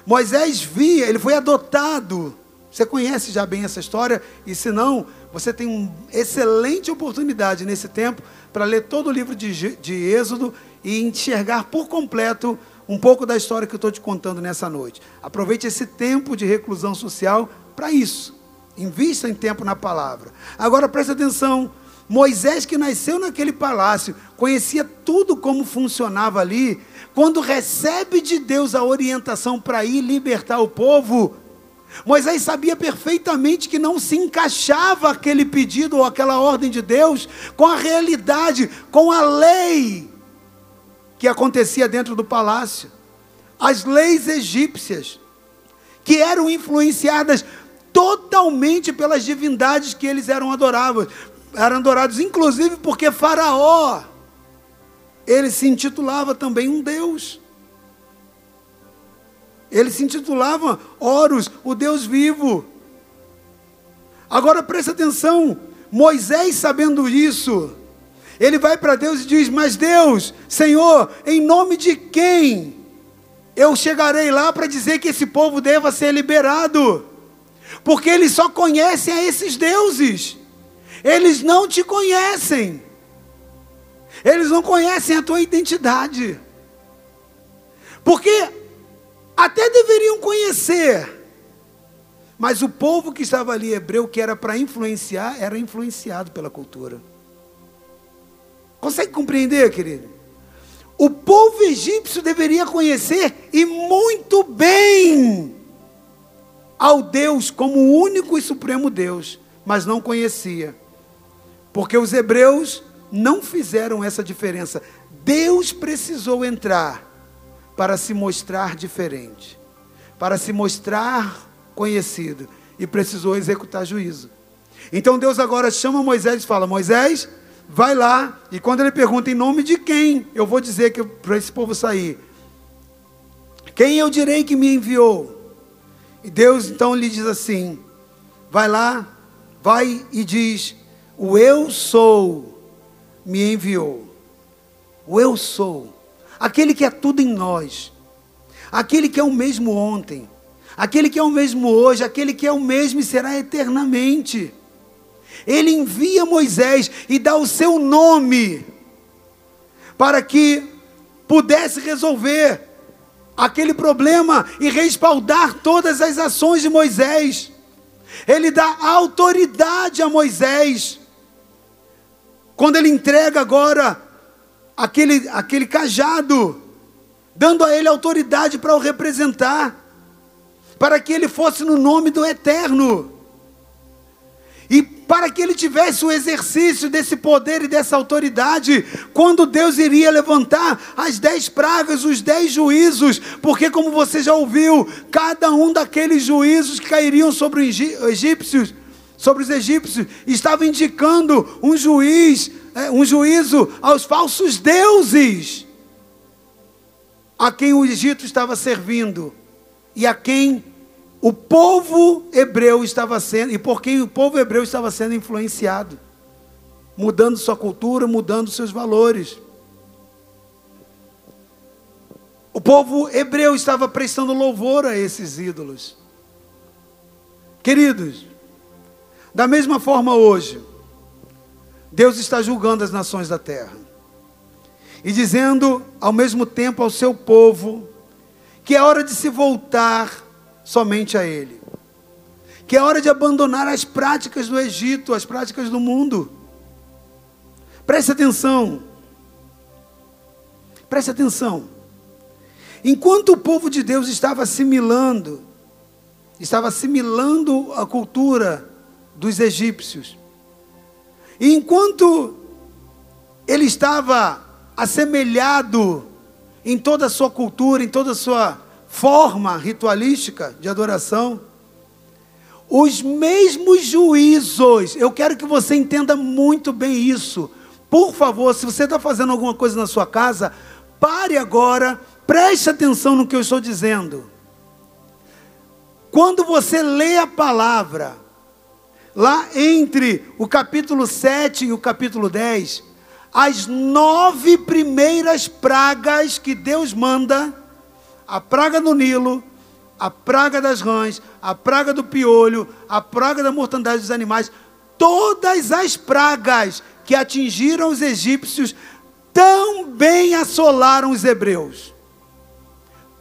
Moisés via, ele foi adotado. Você conhece já bem essa história, e se não, você tem uma excelente oportunidade nesse tempo para ler todo o livro de, de Êxodo e enxergar por completo um pouco da história que eu estou te contando nessa noite. Aproveite esse tempo de reclusão social para isso. Invista em tempo na palavra. Agora preste atenção. Moisés, que nasceu naquele palácio, conhecia tudo como funcionava ali. Quando recebe de Deus a orientação para ir libertar o povo, Moisés sabia perfeitamente que não se encaixava aquele pedido ou aquela ordem de Deus com a realidade, com a lei que acontecia dentro do palácio. As leis egípcias, que eram influenciadas totalmente pelas divindades que eles eram adorados, eram adorados inclusive porque Faraó ele se intitulava também um deus. Ele se intitulava Horus, o Deus vivo. Agora presta atenção, Moisés sabendo isso, ele vai para Deus e diz: Mas Deus, Senhor, em nome de quem eu chegarei lá para dizer que esse povo deva ser liberado? Porque eles só conhecem a esses deuses, eles não te conhecem, eles não conhecem a tua identidade, porque até deveriam conhecer, mas o povo que estava ali, hebreu, que era para influenciar, era influenciado pela cultura. Consegue compreender, querido? O povo egípcio deveria conhecer e muito bem ao Deus como o único e supremo Deus, mas não conhecia. Porque os hebreus não fizeram essa diferença. Deus precisou entrar para se mostrar diferente, para se mostrar conhecido e precisou executar juízo. Então Deus agora chama Moisés e fala: Moisés, vai lá, e quando ele pergunta em nome de quem, eu vou dizer que para esse povo sair. Quem eu direi que me enviou? E Deus então lhe diz assim: vai lá, vai e diz: o eu sou me enviou. O eu sou, aquele que é tudo em nós, aquele que é o mesmo ontem, aquele que é o mesmo hoje, aquele que é o mesmo e será eternamente. Ele envia Moisés e dá o seu nome para que pudesse resolver aquele problema e respaldar todas as ações de Moisés. Ele dá autoridade a Moisés. Quando ele entrega agora aquele, aquele cajado, dando a ele autoridade para o representar, para que ele fosse no nome do Eterno. Para que ele tivesse o exercício desse poder e dessa autoridade, quando Deus iria levantar as dez pragas, os dez juízos, porque, como você já ouviu, cada um daqueles juízos que cairiam sobre os egípcios, sobre os egípcios, estava indicando um juiz, é, um juízo aos falsos deuses, a quem o Egito estava servindo e a quem o povo hebreu estava sendo, e por quem o povo hebreu estava sendo influenciado, mudando sua cultura, mudando seus valores. O povo hebreu estava prestando louvor a esses ídolos. Queridos, da mesma forma hoje, Deus está julgando as nações da terra e dizendo ao mesmo tempo ao seu povo que é hora de se voltar somente a Ele. Que é hora de abandonar as práticas do Egito, as práticas do mundo. Preste atenção. Preste atenção. Enquanto o povo de Deus estava assimilando, estava assimilando a cultura dos egípcios, e enquanto ele estava assemelhado em toda a sua cultura, em toda a sua forma ritualística de adoração, os mesmos juízos, eu quero que você entenda muito bem isso. Por favor, se você está fazendo alguma coisa na sua casa, pare agora, preste atenção no que eu estou dizendo. Quando você lê a palavra, lá entre o capítulo 7 e o capítulo 10, as nove primeiras pragas que Deus manda, a praga do Nilo, a praga das rãs, a praga do piolho, a praga da mortandade dos animais, todas as pragas que atingiram os egípcios também assolaram os hebreus.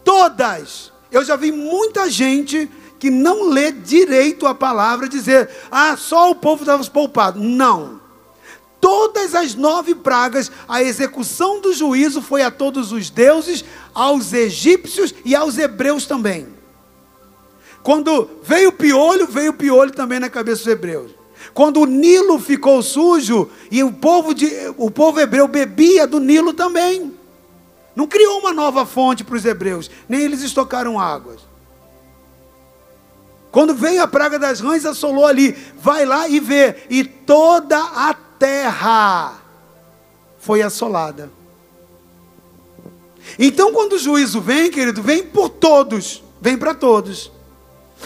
Todas. Eu já vi muita gente que não lê direito a palavra dizer, ah, só o povo estava poupado. Não. Todas as nove pragas, a execução do juízo foi a todos os deuses, aos egípcios e aos hebreus também. Quando veio o piolho, veio o piolho também na cabeça dos hebreus. Quando o Nilo ficou sujo e o povo, de, o povo hebreu bebia do Nilo também. Não criou uma nova fonte para os hebreus, nem eles estocaram águas. Quando veio a praga das rãs, assolou ali. Vai lá e vê. E toda a terra foi assolada. Então, quando o juízo vem, querido, vem por todos, vem para todos.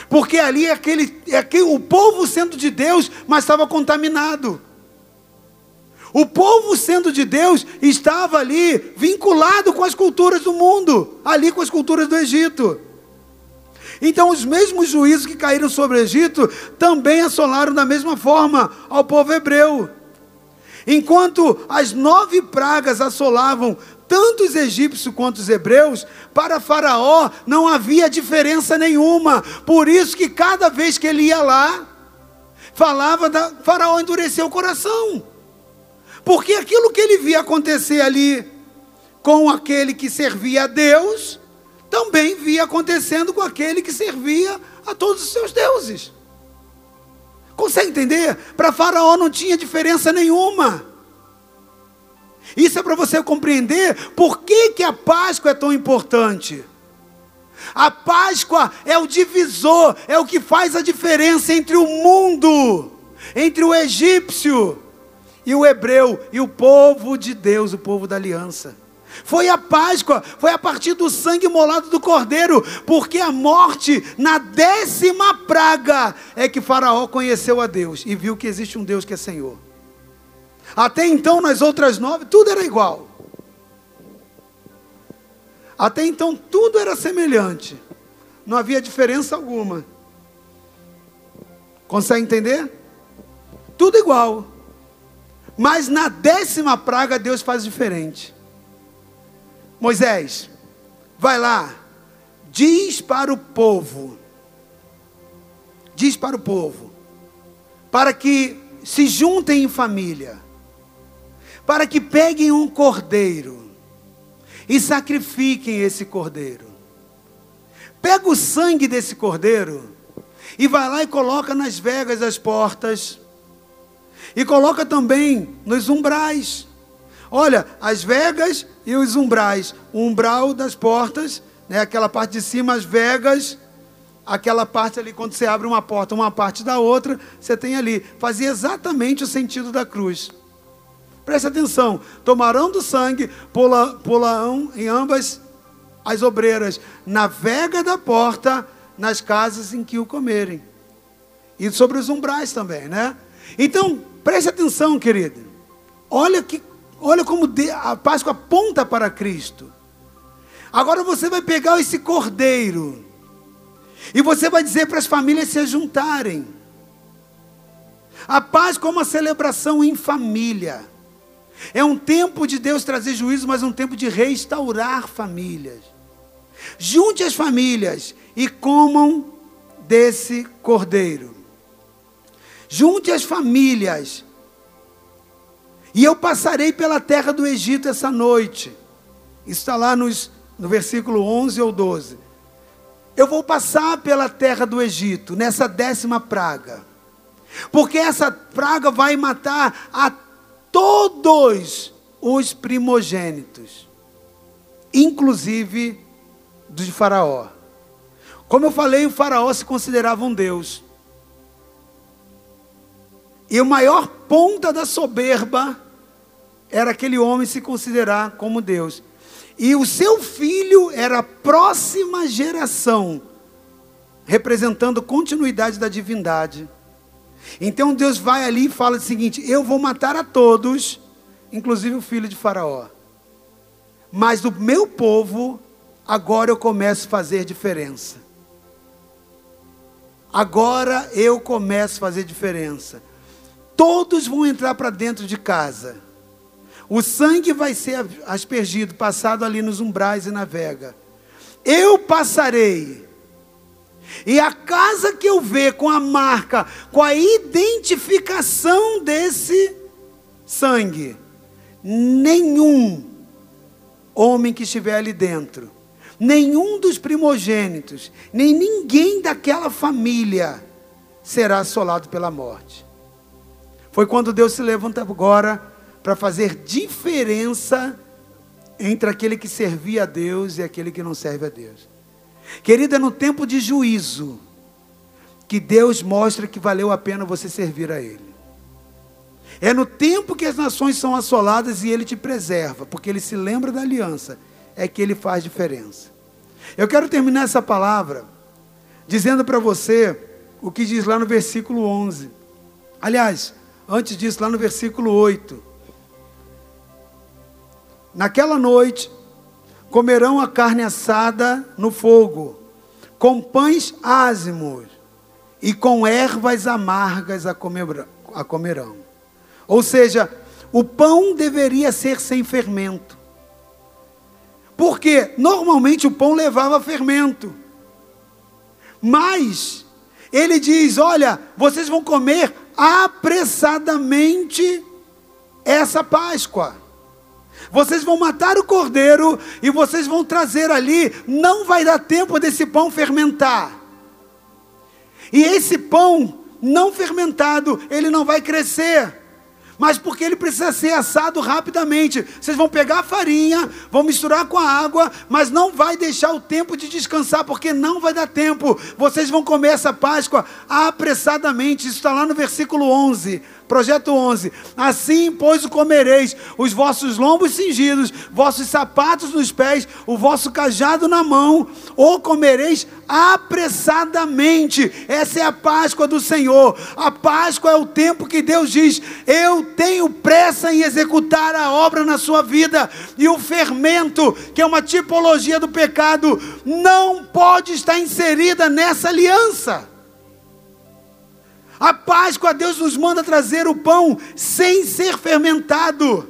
Porque ali é aquele, é aquele, o povo sendo de Deus, mas estava contaminado. O povo sendo de Deus estava ali vinculado com as culturas do mundo, ali com as culturas do Egito. Então, os mesmos juízos que caíram sobre o Egito também assolaram da mesma forma ao povo hebreu. Enquanto as nove pragas assolavam tanto os egípcios quanto os hebreus, para Faraó não havia diferença nenhuma. Por isso que cada vez que ele ia lá, falava da Faraó endureceu o coração. Porque aquilo que ele via acontecer ali com aquele que servia a Deus, também via acontecendo com aquele que servia a todos os seus deuses. Consegue entender? Para Faraó não tinha diferença nenhuma. Isso é para você compreender por que, que a Páscoa é tão importante. A Páscoa é o divisor, é o que faz a diferença entre o mundo, entre o egípcio e o hebreu, e o povo de Deus, o povo da aliança. Foi a Páscoa, foi a partir do sangue molado do cordeiro, porque a morte, na décima praga, é que Faraó conheceu a Deus e viu que existe um Deus que é Senhor. Até então, nas outras nove, tudo era igual. Até então, tudo era semelhante, não havia diferença alguma. Consegue entender? Tudo igual. Mas na décima praga, Deus faz diferente. Moisés, vai lá, diz para o povo, diz para o povo, para que se juntem em família, para que peguem um cordeiro e sacrifiquem esse cordeiro. Pega o sangue desse cordeiro e vai lá e coloca nas vegas das portas e coloca também nos umbrais. Olha, as vegas e os umbrais. O umbral das portas, né, aquela parte de cima, as vegas, aquela parte ali, quando você abre uma porta, uma parte da outra, você tem ali. Fazia exatamente o sentido da cruz. Preste atenção: tomarão do sangue, pularão em ambas as obreiras, na vega da porta, nas casas em que o comerem. E sobre os umbrais também, né? Então, preste atenção, querido. Olha que Olha como a Páscoa aponta para Cristo. Agora você vai pegar esse cordeiro e você vai dizer para as famílias se juntarem. A Páscoa é uma celebração em família. É um tempo de Deus trazer juízo, mas um tempo de restaurar famílias. Junte as famílias e comam desse cordeiro. Junte as famílias e eu passarei pela terra do Egito essa noite. Isso está lá nos, no versículo 11 ou 12. Eu vou passar pela terra do Egito, nessa décima praga. Porque essa praga vai matar a todos os primogênitos, inclusive de Faraó. Como eu falei, o Faraó se considerava um Deus. E o maior ponta da soberba era aquele homem se considerar como Deus. E o seu filho era a próxima geração, representando continuidade da divindade. Então Deus vai ali e fala o seguinte: Eu vou matar a todos, inclusive o filho de Faraó. Mas do meu povo, agora eu começo a fazer diferença. Agora eu começo a fazer diferença. Todos vão entrar para dentro de casa. O sangue vai ser aspergido, passado ali nos umbrais e na vega. Eu passarei. E a casa que eu ver com a marca, com a identificação desse sangue, nenhum homem que estiver ali dentro, nenhum dos primogênitos, nem ninguém daquela família será assolado pela morte. Foi quando Deus se levanta agora para fazer diferença entre aquele que servia a Deus e aquele que não serve a Deus. Querida, no tempo de juízo, que Deus mostra que valeu a pena você servir a Ele. É no tempo que as nações são assoladas e Ele te preserva, porque Ele se lembra da aliança, é que Ele faz diferença. Eu quero terminar essa palavra dizendo para você o que diz lá no versículo 11. Aliás, antes disso, lá no versículo 8. Naquela noite, comerão a carne assada no fogo, com pães ázimos e com ervas amargas a comerão. Ou seja, o pão deveria ser sem fermento. Porque normalmente o pão levava fermento. Mas ele diz: "Olha, vocês vão comer apressadamente essa Páscoa. Vocês vão matar o cordeiro e vocês vão trazer ali, não vai dar tempo desse pão fermentar. E esse pão não fermentado, ele não vai crescer. Mas porque ele precisa ser assado rapidamente. Vocês vão pegar a farinha, vão misturar com a água, mas não vai deixar o tempo de descansar, porque não vai dar tempo. Vocês vão comer essa Páscoa apressadamente. Isso está lá no versículo 11. Projeto 11: Assim, pois, o comereis, os vossos lombos cingidos, vossos sapatos nos pés, o vosso cajado na mão, ou comereis apressadamente. Essa é a Páscoa do Senhor. A Páscoa é o tempo que Deus diz: Eu tenho pressa em executar a obra na sua vida. E o fermento, que é uma tipologia do pecado, não pode estar inserida nessa aliança. A Páscoa, Deus nos manda trazer o pão sem ser fermentado.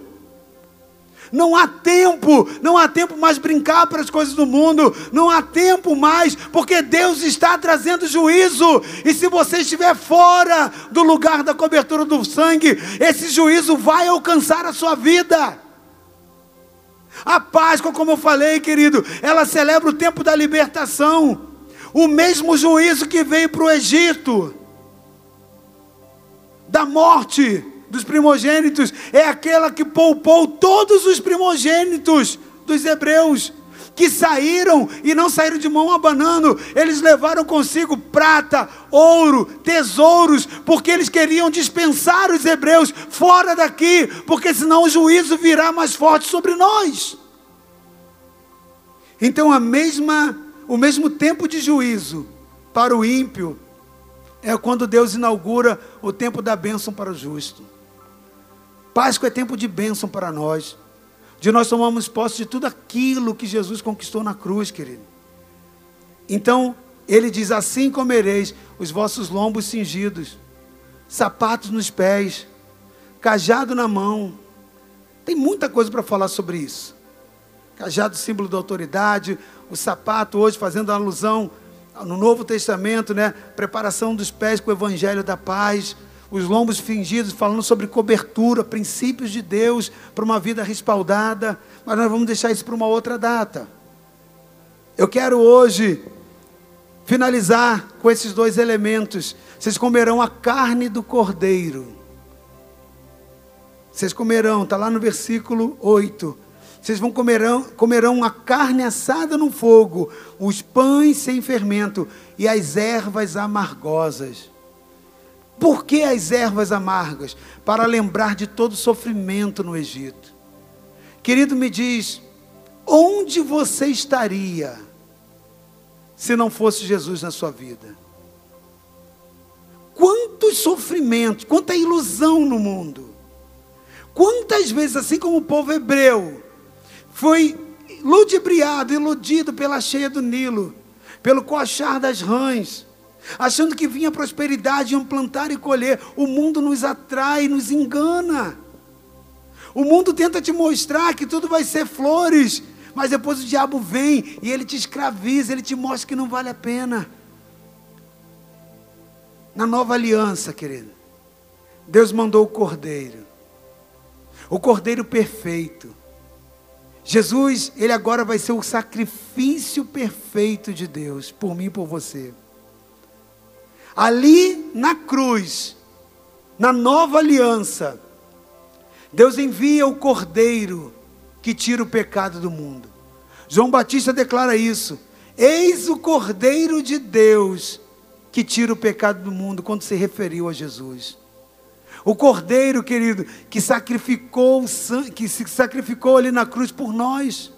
Não há tempo, não há tempo mais brincar para as coisas do mundo, não há tempo mais, porque Deus está trazendo juízo. E se você estiver fora do lugar da cobertura do sangue, esse juízo vai alcançar a sua vida. A Páscoa, como eu falei, querido, ela celebra o tempo da libertação, o mesmo juízo que veio para o Egito da morte dos primogênitos é aquela que poupou todos os primogênitos dos hebreus que saíram e não saíram de mão abanando, eles levaram consigo prata, ouro, tesouros, porque eles queriam dispensar os hebreus fora daqui, porque senão o juízo virá mais forte sobre nós. Então a mesma, o mesmo tempo de juízo para o ímpio é quando Deus inaugura o tempo da bênção para o justo. Páscoa é tempo de bênção para nós. De nós tomamos posse de tudo aquilo que Jesus conquistou na cruz, querido. Então, ele diz: Assim comereis os vossos lombos cingidos, sapatos nos pés, cajado na mão. Tem muita coisa para falar sobre isso. Cajado, símbolo da autoridade, o sapato, hoje fazendo alusão no Novo Testamento, né? Preparação dos pés com o Evangelho da paz, os lombos fingidos, falando sobre cobertura, princípios de Deus para uma vida respaldada. Mas nós vamos deixar isso para uma outra data. Eu quero hoje finalizar com esses dois elementos. Vocês comerão a carne do cordeiro. Vocês comerão, está lá no versículo 8. Vocês vão comerão, comerão a carne assada no fogo, os pães sem fermento e as ervas amargosas. Por que as ervas amargas? Para lembrar de todo o sofrimento no Egito. Querido, me diz, onde você estaria se não fosse Jesus na sua vida? Quantos sofrimentos, quanta ilusão no mundo. Quantas vezes, assim como o povo hebreu, foi ludibriado, iludido pela cheia do Nilo, pelo coachar das rãs, achando que vinha prosperidade, iam plantar e colher. O mundo nos atrai, nos engana. O mundo tenta te mostrar que tudo vai ser flores, mas depois o diabo vem e ele te escraviza, ele te mostra que não vale a pena. Na nova aliança, querido, Deus mandou o cordeiro, o cordeiro perfeito. Jesus, ele agora vai ser o sacrifício perfeito de Deus, por mim e por você. Ali na cruz, na nova aliança, Deus envia o cordeiro que tira o pecado do mundo. João Batista declara isso. Eis o cordeiro de Deus que tira o pecado do mundo, quando se referiu a Jesus. O cordeiro, querido, que sacrificou, que se sacrificou ali na cruz por nós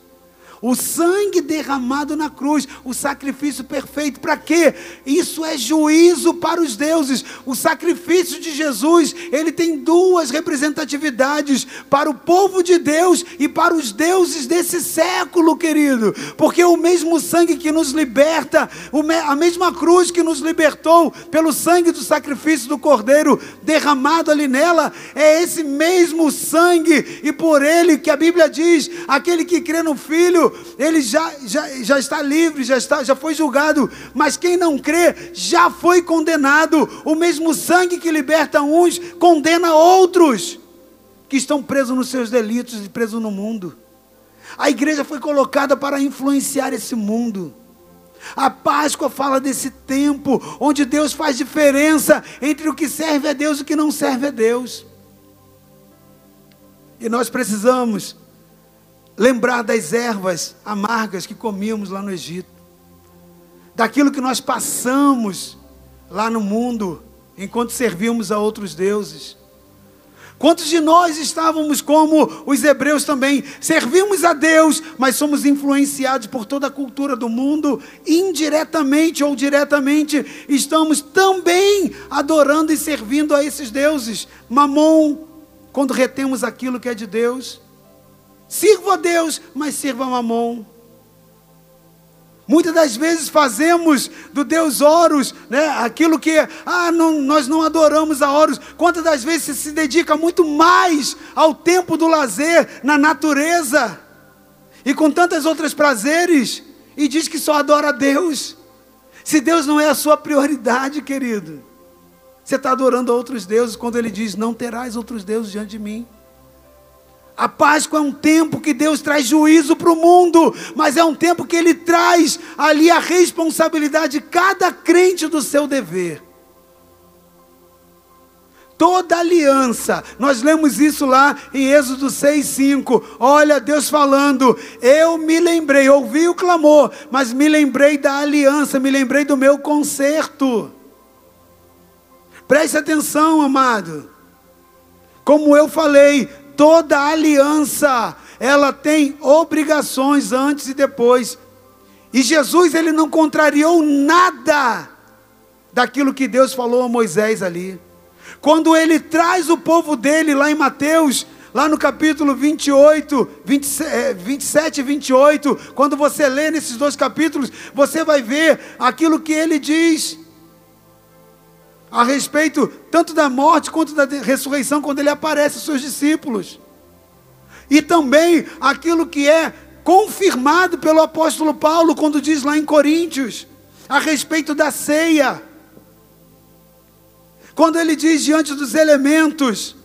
o sangue derramado na cruz, o sacrifício perfeito. Para quê? Isso é juízo para os deuses. O sacrifício de Jesus, ele tem duas representatividades para o povo de Deus e para os deuses desse século, querido. Porque o mesmo sangue que nos liberta, a mesma cruz que nos libertou pelo sangue do sacrifício do Cordeiro derramado ali nela, é esse mesmo sangue e por ele que a Bíblia diz: aquele que crê no Filho ele já, já, já está livre, já, está, já foi julgado, mas quem não crê já foi condenado. O mesmo sangue que liberta uns condena outros que estão presos nos seus delitos e presos no mundo. A igreja foi colocada para influenciar esse mundo. A Páscoa fala desse tempo onde Deus faz diferença entre o que serve a Deus e o que não serve a Deus. E nós precisamos lembrar das ervas amargas que comíamos lá no Egito, daquilo que nós passamos lá no mundo enquanto servíamos a outros deuses. Quantos de nós estávamos como os hebreus também? Servimos a Deus, mas somos influenciados por toda a cultura do mundo, indiretamente ou diretamente, estamos também adorando e servindo a esses deuses. Mamon, quando retemos aquilo que é de Deus. Sirva a Deus, mas sirva a Mamon. Muitas das vezes fazemos do Deus Horus, né, aquilo que ah, não, nós não adoramos a Horus. Quantas das vezes você se dedica muito mais ao tempo do lazer, na natureza, e com tantas outras prazeres, e diz que só adora a Deus. Se Deus não é a sua prioridade, querido, você está adorando a outros deuses quando Ele diz: Não terás outros deuses diante de mim. A Páscoa é um tempo que Deus traz juízo para o mundo, mas é um tempo que Ele traz ali a responsabilidade de cada crente do seu dever. Toda aliança, nós lemos isso lá em Êxodo 6,5. Olha, Deus falando, eu me lembrei, ouvi o clamor, mas me lembrei da aliança, me lembrei do meu conserto. Preste atenção, amado. Como eu falei, toda aliança, ela tem obrigações antes e depois. E Jesus, ele não contrariou nada daquilo que Deus falou a Moisés ali. Quando ele traz o povo dele lá em Mateus, lá no capítulo 28, 27 e 28, quando você lê nesses dois capítulos, você vai ver aquilo que ele diz a respeito tanto da morte quanto da ressurreição, quando ele aparece aos seus discípulos. E também aquilo que é confirmado pelo apóstolo Paulo, quando diz lá em Coríntios, a respeito da ceia. Quando ele diz diante dos elementos,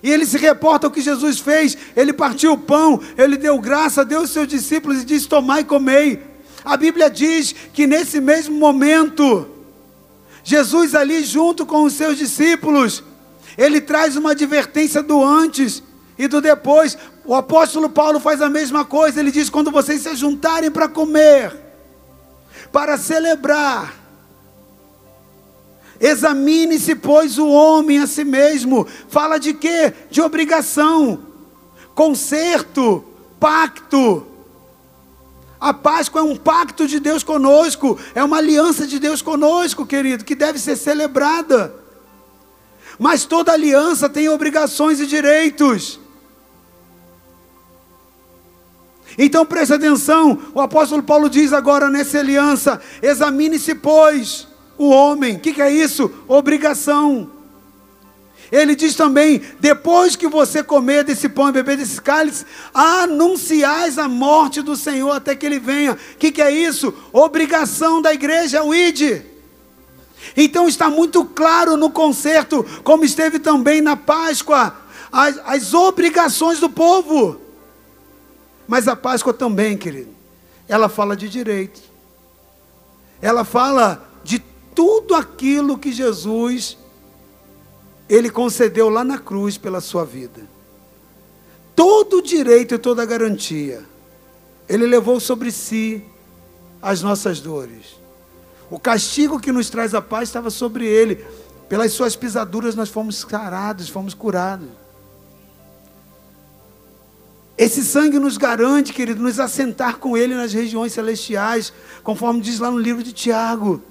e ele se reporta ao que Jesus fez, ele partiu o pão, ele deu graça, deu aos seus discípulos e disse: Tomai e comei. A Bíblia diz que nesse mesmo momento, Jesus ali junto com os seus discípulos, ele traz uma advertência do antes e do depois. O apóstolo Paulo faz a mesma coisa, ele diz: quando vocês se juntarem para comer, para celebrar, examine-se, pois, o homem a si mesmo. Fala de quê? De obrigação, conserto, pacto. A Páscoa é um pacto de Deus conosco, é uma aliança de Deus conosco, querido, que deve ser celebrada. Mas toda aliança tem obrigações e direitos. Então preste atenção, o apóstolo Paulo diz agora nessa aliança: examine-se, pois, o homem. O que, que é isso? Obrigação. Ele diz também: depois que você comer desse pão e beber desse cálice, anunciais a morte do Senhor até que ele venha. O que, que é isso? Obrigação da igreja é o ID. Então está muito claro no concerto, como esteve também na Páscoa, as, as obrigações do povo. Mas a Páscoa também, querido, ela fala de direito. Ela fala de tudo aquilo que Jesus ele concedeu lá na cruz pela sua vida. Todo o direito e toda a garantia. Ele levou sobre si as nossas dores. O castigo que nos traz a paz estava sobre ele. Pelas suas pisaduras nós fomos sarados, fomos curados. Esse sangue nos garante, querido, nos assentar com ele nas regiões celestiais, conforme diz lá no livro de Tiago.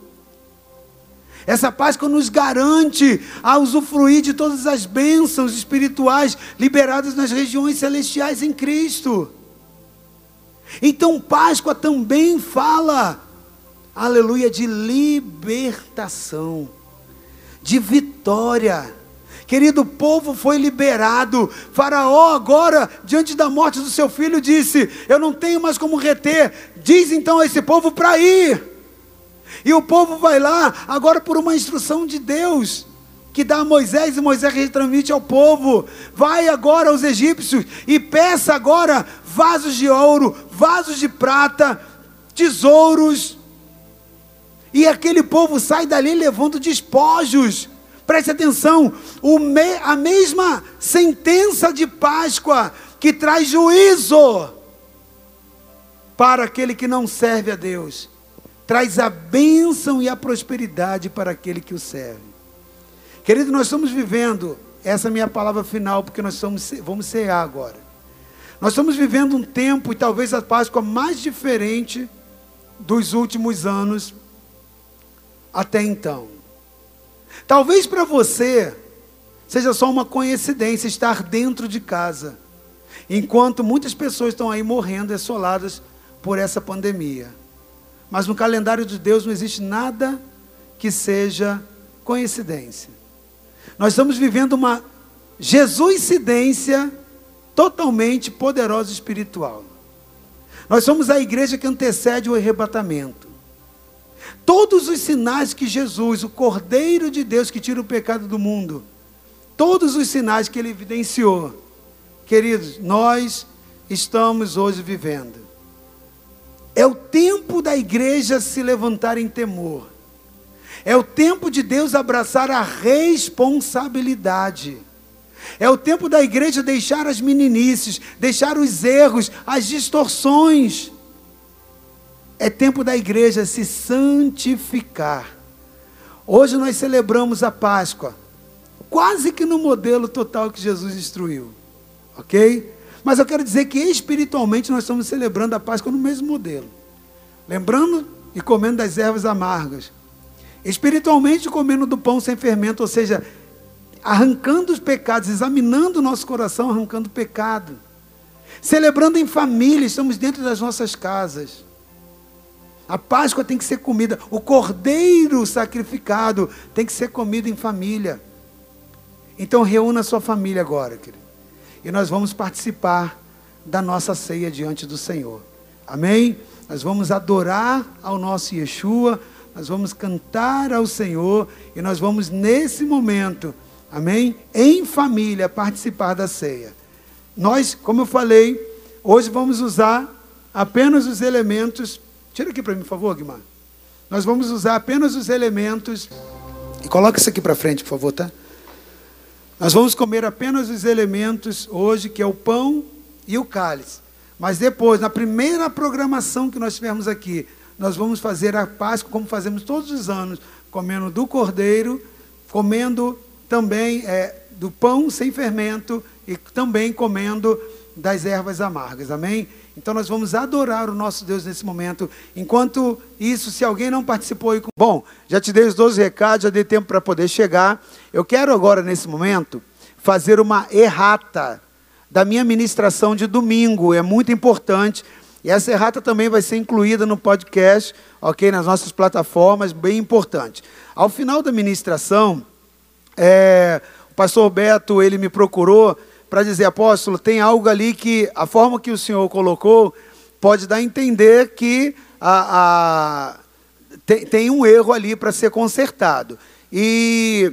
Essa Páscoa nos garante a usufruir de todas as bênçãos espirituais liberadas nas regiões celestiais em Cristo. Então, Páscoa também fala, aleluia, de libertação, de vitória. Querido, o povo foi liberado. Faraó, agora, diante da morte do seu filho, disse: Eu não tenho mais como reter. Diz então a esse povo para ir. E o povo vai lá, agora por uma instrução de Deus, que dá a Moisés, e Moisés retransmite ao povo. Vai agora aos egípcios e peça agora vasos de ouro, vasos de prata, tesouros. E aquele povo sai dali levando despojos. Preste atenção, me, a mesma sentença de Páscoa que traz juízo para aquele que não serve a Deus traz a bênção e a prosperidade para aquele que o serve. Querido, nós estamos vivendo, essa é a minha palavra final, porque nós somos, vamos cear agora. Nós estamos vivendo um tempo, e talvez a Páscoa mais diferente dos últimos anos até então. Talvez para você seja só uma coincidência estar dentro de casa, enquanto muitas pessoas estão aí morrendo assoladas por essa pandemia. Mas no calendário de Deus não existe nada que seja coincidência. Nós estamos vivendo uma Jesuscidência totalmente poderosa espiritual. Nós somos a igreja que antecede o arrebatamento. Todos os sinais que Jesus, o Cordeiro de Deus que tira o pecado do mundo, todos os sinais que ele evidenciou, queridos, nós estamos hoje vivendo. É o tempo da igreja se levantar em temor. É o tempo de Deus abraçar a responsabilidade. É o tempo da igreja deixar as meninices, deixar os erros, as distorções. É tempo da igreja se santificar. Hoje nós celebramos a Páscoa, quase que no modelo total que Jesus instruiu. Ok? Mas eu quero dizer que espiritualmente nós estamos celebrando a Páscoa no mesmo modelo. Lembrando e comendo das ervas amargas. Espiritualmente comendo do pão sem fermento, ou seja, arrancando os pecados, examinando o nosso coração, arrancando o pecado. Celebrando em família, estamos dentro das nossas casas. A Páscoa tem que ser comida, o cordeiro sacrificado tem que ser comido em família. Então reúna a sua família agora, querido e nós vamos participar da nossa ceia diante do Senhor. Amém? Nós vamos adorar ao nosso Yeshua, nós vamos cantar ao Senhor e nós vamos nesse momento, amém? Em família participar da ceia. Nós, como eu falei, hoje vamos usar apenas os elementos. Tira aqui para mim, por favor, Guimar. Nós vamos usar apenas os elementos. E coloca isso aqui para frente, por favor, tá? Nós vamos comer apenas os elementos hoje, que é o pão e o cálice. Mas depois, na primeira programação que nós tivermos aqui, nós vamos fazer a Páscoa como fazemos todos os anos, comendo do cordeiro, comendo também é, do pão sem fermento e também comendo das ervas amargas. Amém? Então nós vamos adorar o nosso Deus nesse momento. Enquanto isso, se alguém não participou bom, já te dei os 12 recados, já dei tempo para poder chegar. Eu quero agora nesse momento fazer uma errata da minha ministração de domingo. É muito importante. E essa errata também vai ser incluída no podcast, ok? Nas nossas plataformas, bem importante. Ao final da ministração, é, o pastor Beto, ele me procurou para dizer, apóstolo, tem algo ali que a forma que o senhor colocou pode dar a entender que a, a tem, tem, um erro ali para ser consertado. E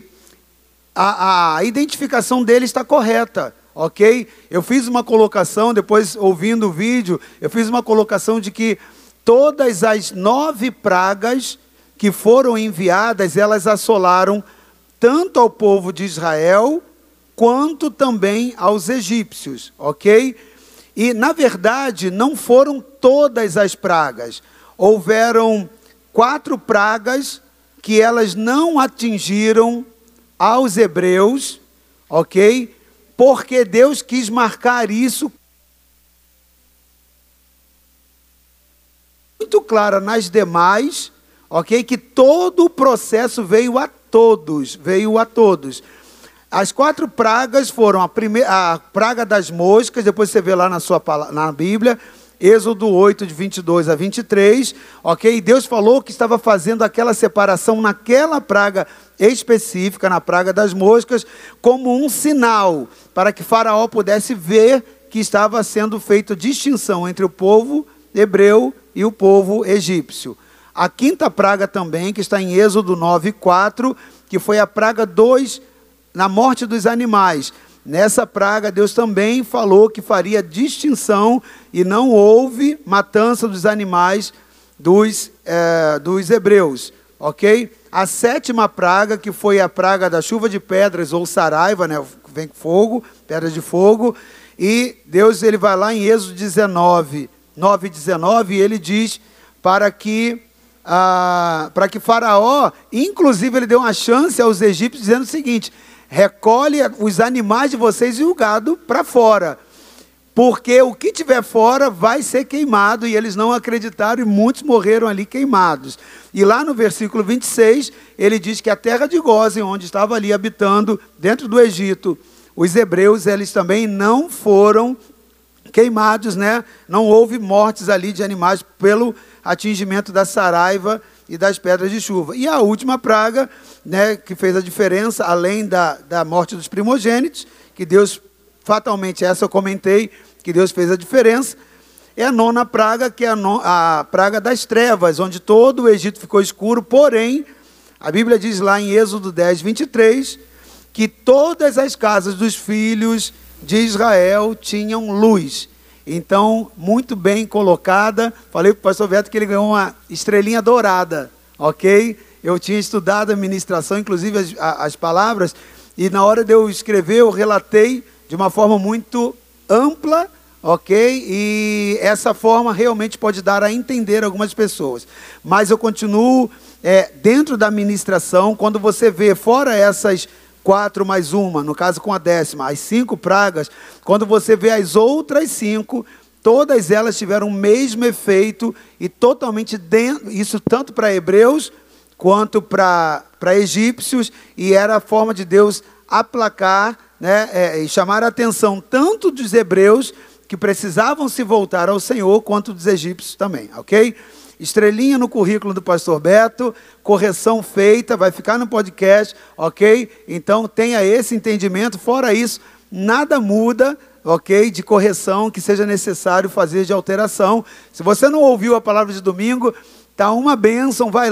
a, a identificação dele está correta ok? Eu fiz uma colocação, depois ouvindo o vídeo, eu fiz uma colocação de que todas as nove pragas que foram enviadas, elas assolaram tanto ao povo de Israel, quanto também aos egípcios, ok? E, na verdade, não foram todas as pragas. Houveram quatro pragas que elas não atingiram aos hebreus, ok? porque Deus quis marcar isso muito clara nas demais, ok? Que todo o processo veio a todos, veio a todos. As quatro pragas foram a, primeira, a praga das moscas, depois você vê lá na sua na Bíblia, Êxodo 8, de 22 a 23, ok? Deus falou que estava fazendo aquela separação naquela praga específica, na praga das moscas, como um sinal para que Faraó pudesse ver que estava sendo feita distinção entre o povo hebreu e o povo egípcio. A quinta praga também, que está em Êxodo 9, 4, que foi a praga 2 na morte dos animais. Nessa praga, Deus também falou que faria distinção e não houve matança dos animais dos, é, dos hebreus, ok? A sétima praga, que foi a praga da chuva de pedras ou saraiva, né? Vem fogo, pedra de fogo. E Deus ele vai lá em Êxodo 19, 9 e 19, e ele diz para que ah, para que Faraó, inclusive ele deu uma chance aos egípcios dizendo o seguinte: recolhe os animais de vocês e o gado para fora. Porque o que tiver fora vai ser queimado, e eles não acreditaram, e muitos morreram ali queimados. E lá no versículo 26, ele diz que a terra de Gozen, onde estava ali habitando, dentro do Egito, os hebreus, eles também não foram queimados, né? Não houve mortes ali de animais pelo atingimento da saraiva e das pedras de chuva. E a última praga, né, que fez a diferença, além da, da morte dos primogênitos, que Deus, fatalmente, essa eu comentei, que Deus fez a diferença, é a nona praga, que é a, a praga das trevas, onde todo o Egito ficou escuro, porém, a Bíblia diz lá em Êxodo 10, 23, que todas as casas dos filhos de Israel tinham luz. Então, muito bem colocada. Falei para o pastor Beto que ele ganhou uma estrelinha dourada, ok? Eu tinha estudado a ministração, inclusive as, as palavras, e na hora de eu escrever, eu relatei de uma forma muito ampla, ok? E essa forma realmente pode dar a entender algumas pessoas. Mas eu continuo é, dentro da ministração, quando você vê fora essas quatro mais uma, no caso com a décima, as cinco pragas, quando você vê as outras cinco, todas elas tiveram o mesmo efeito e totalmente dentro, isso tanto para hebreus quanto para egípcios, e era a forma de Deus aplacar né, é, e chamar a atenção tanto dos hebreus que precisavam se voltar ao Senhor, quanto dos egípcios também, ok? Estrelinha no currículo do pastor Beto, correção feita, vai ficar no podcast, ok? Então tenha esse entendimento. Fora isso, nada muda, ok? De correção que seja necessário fazer de alteração. Se você não ouviu a palavra de domingo, tá uma bênção, vai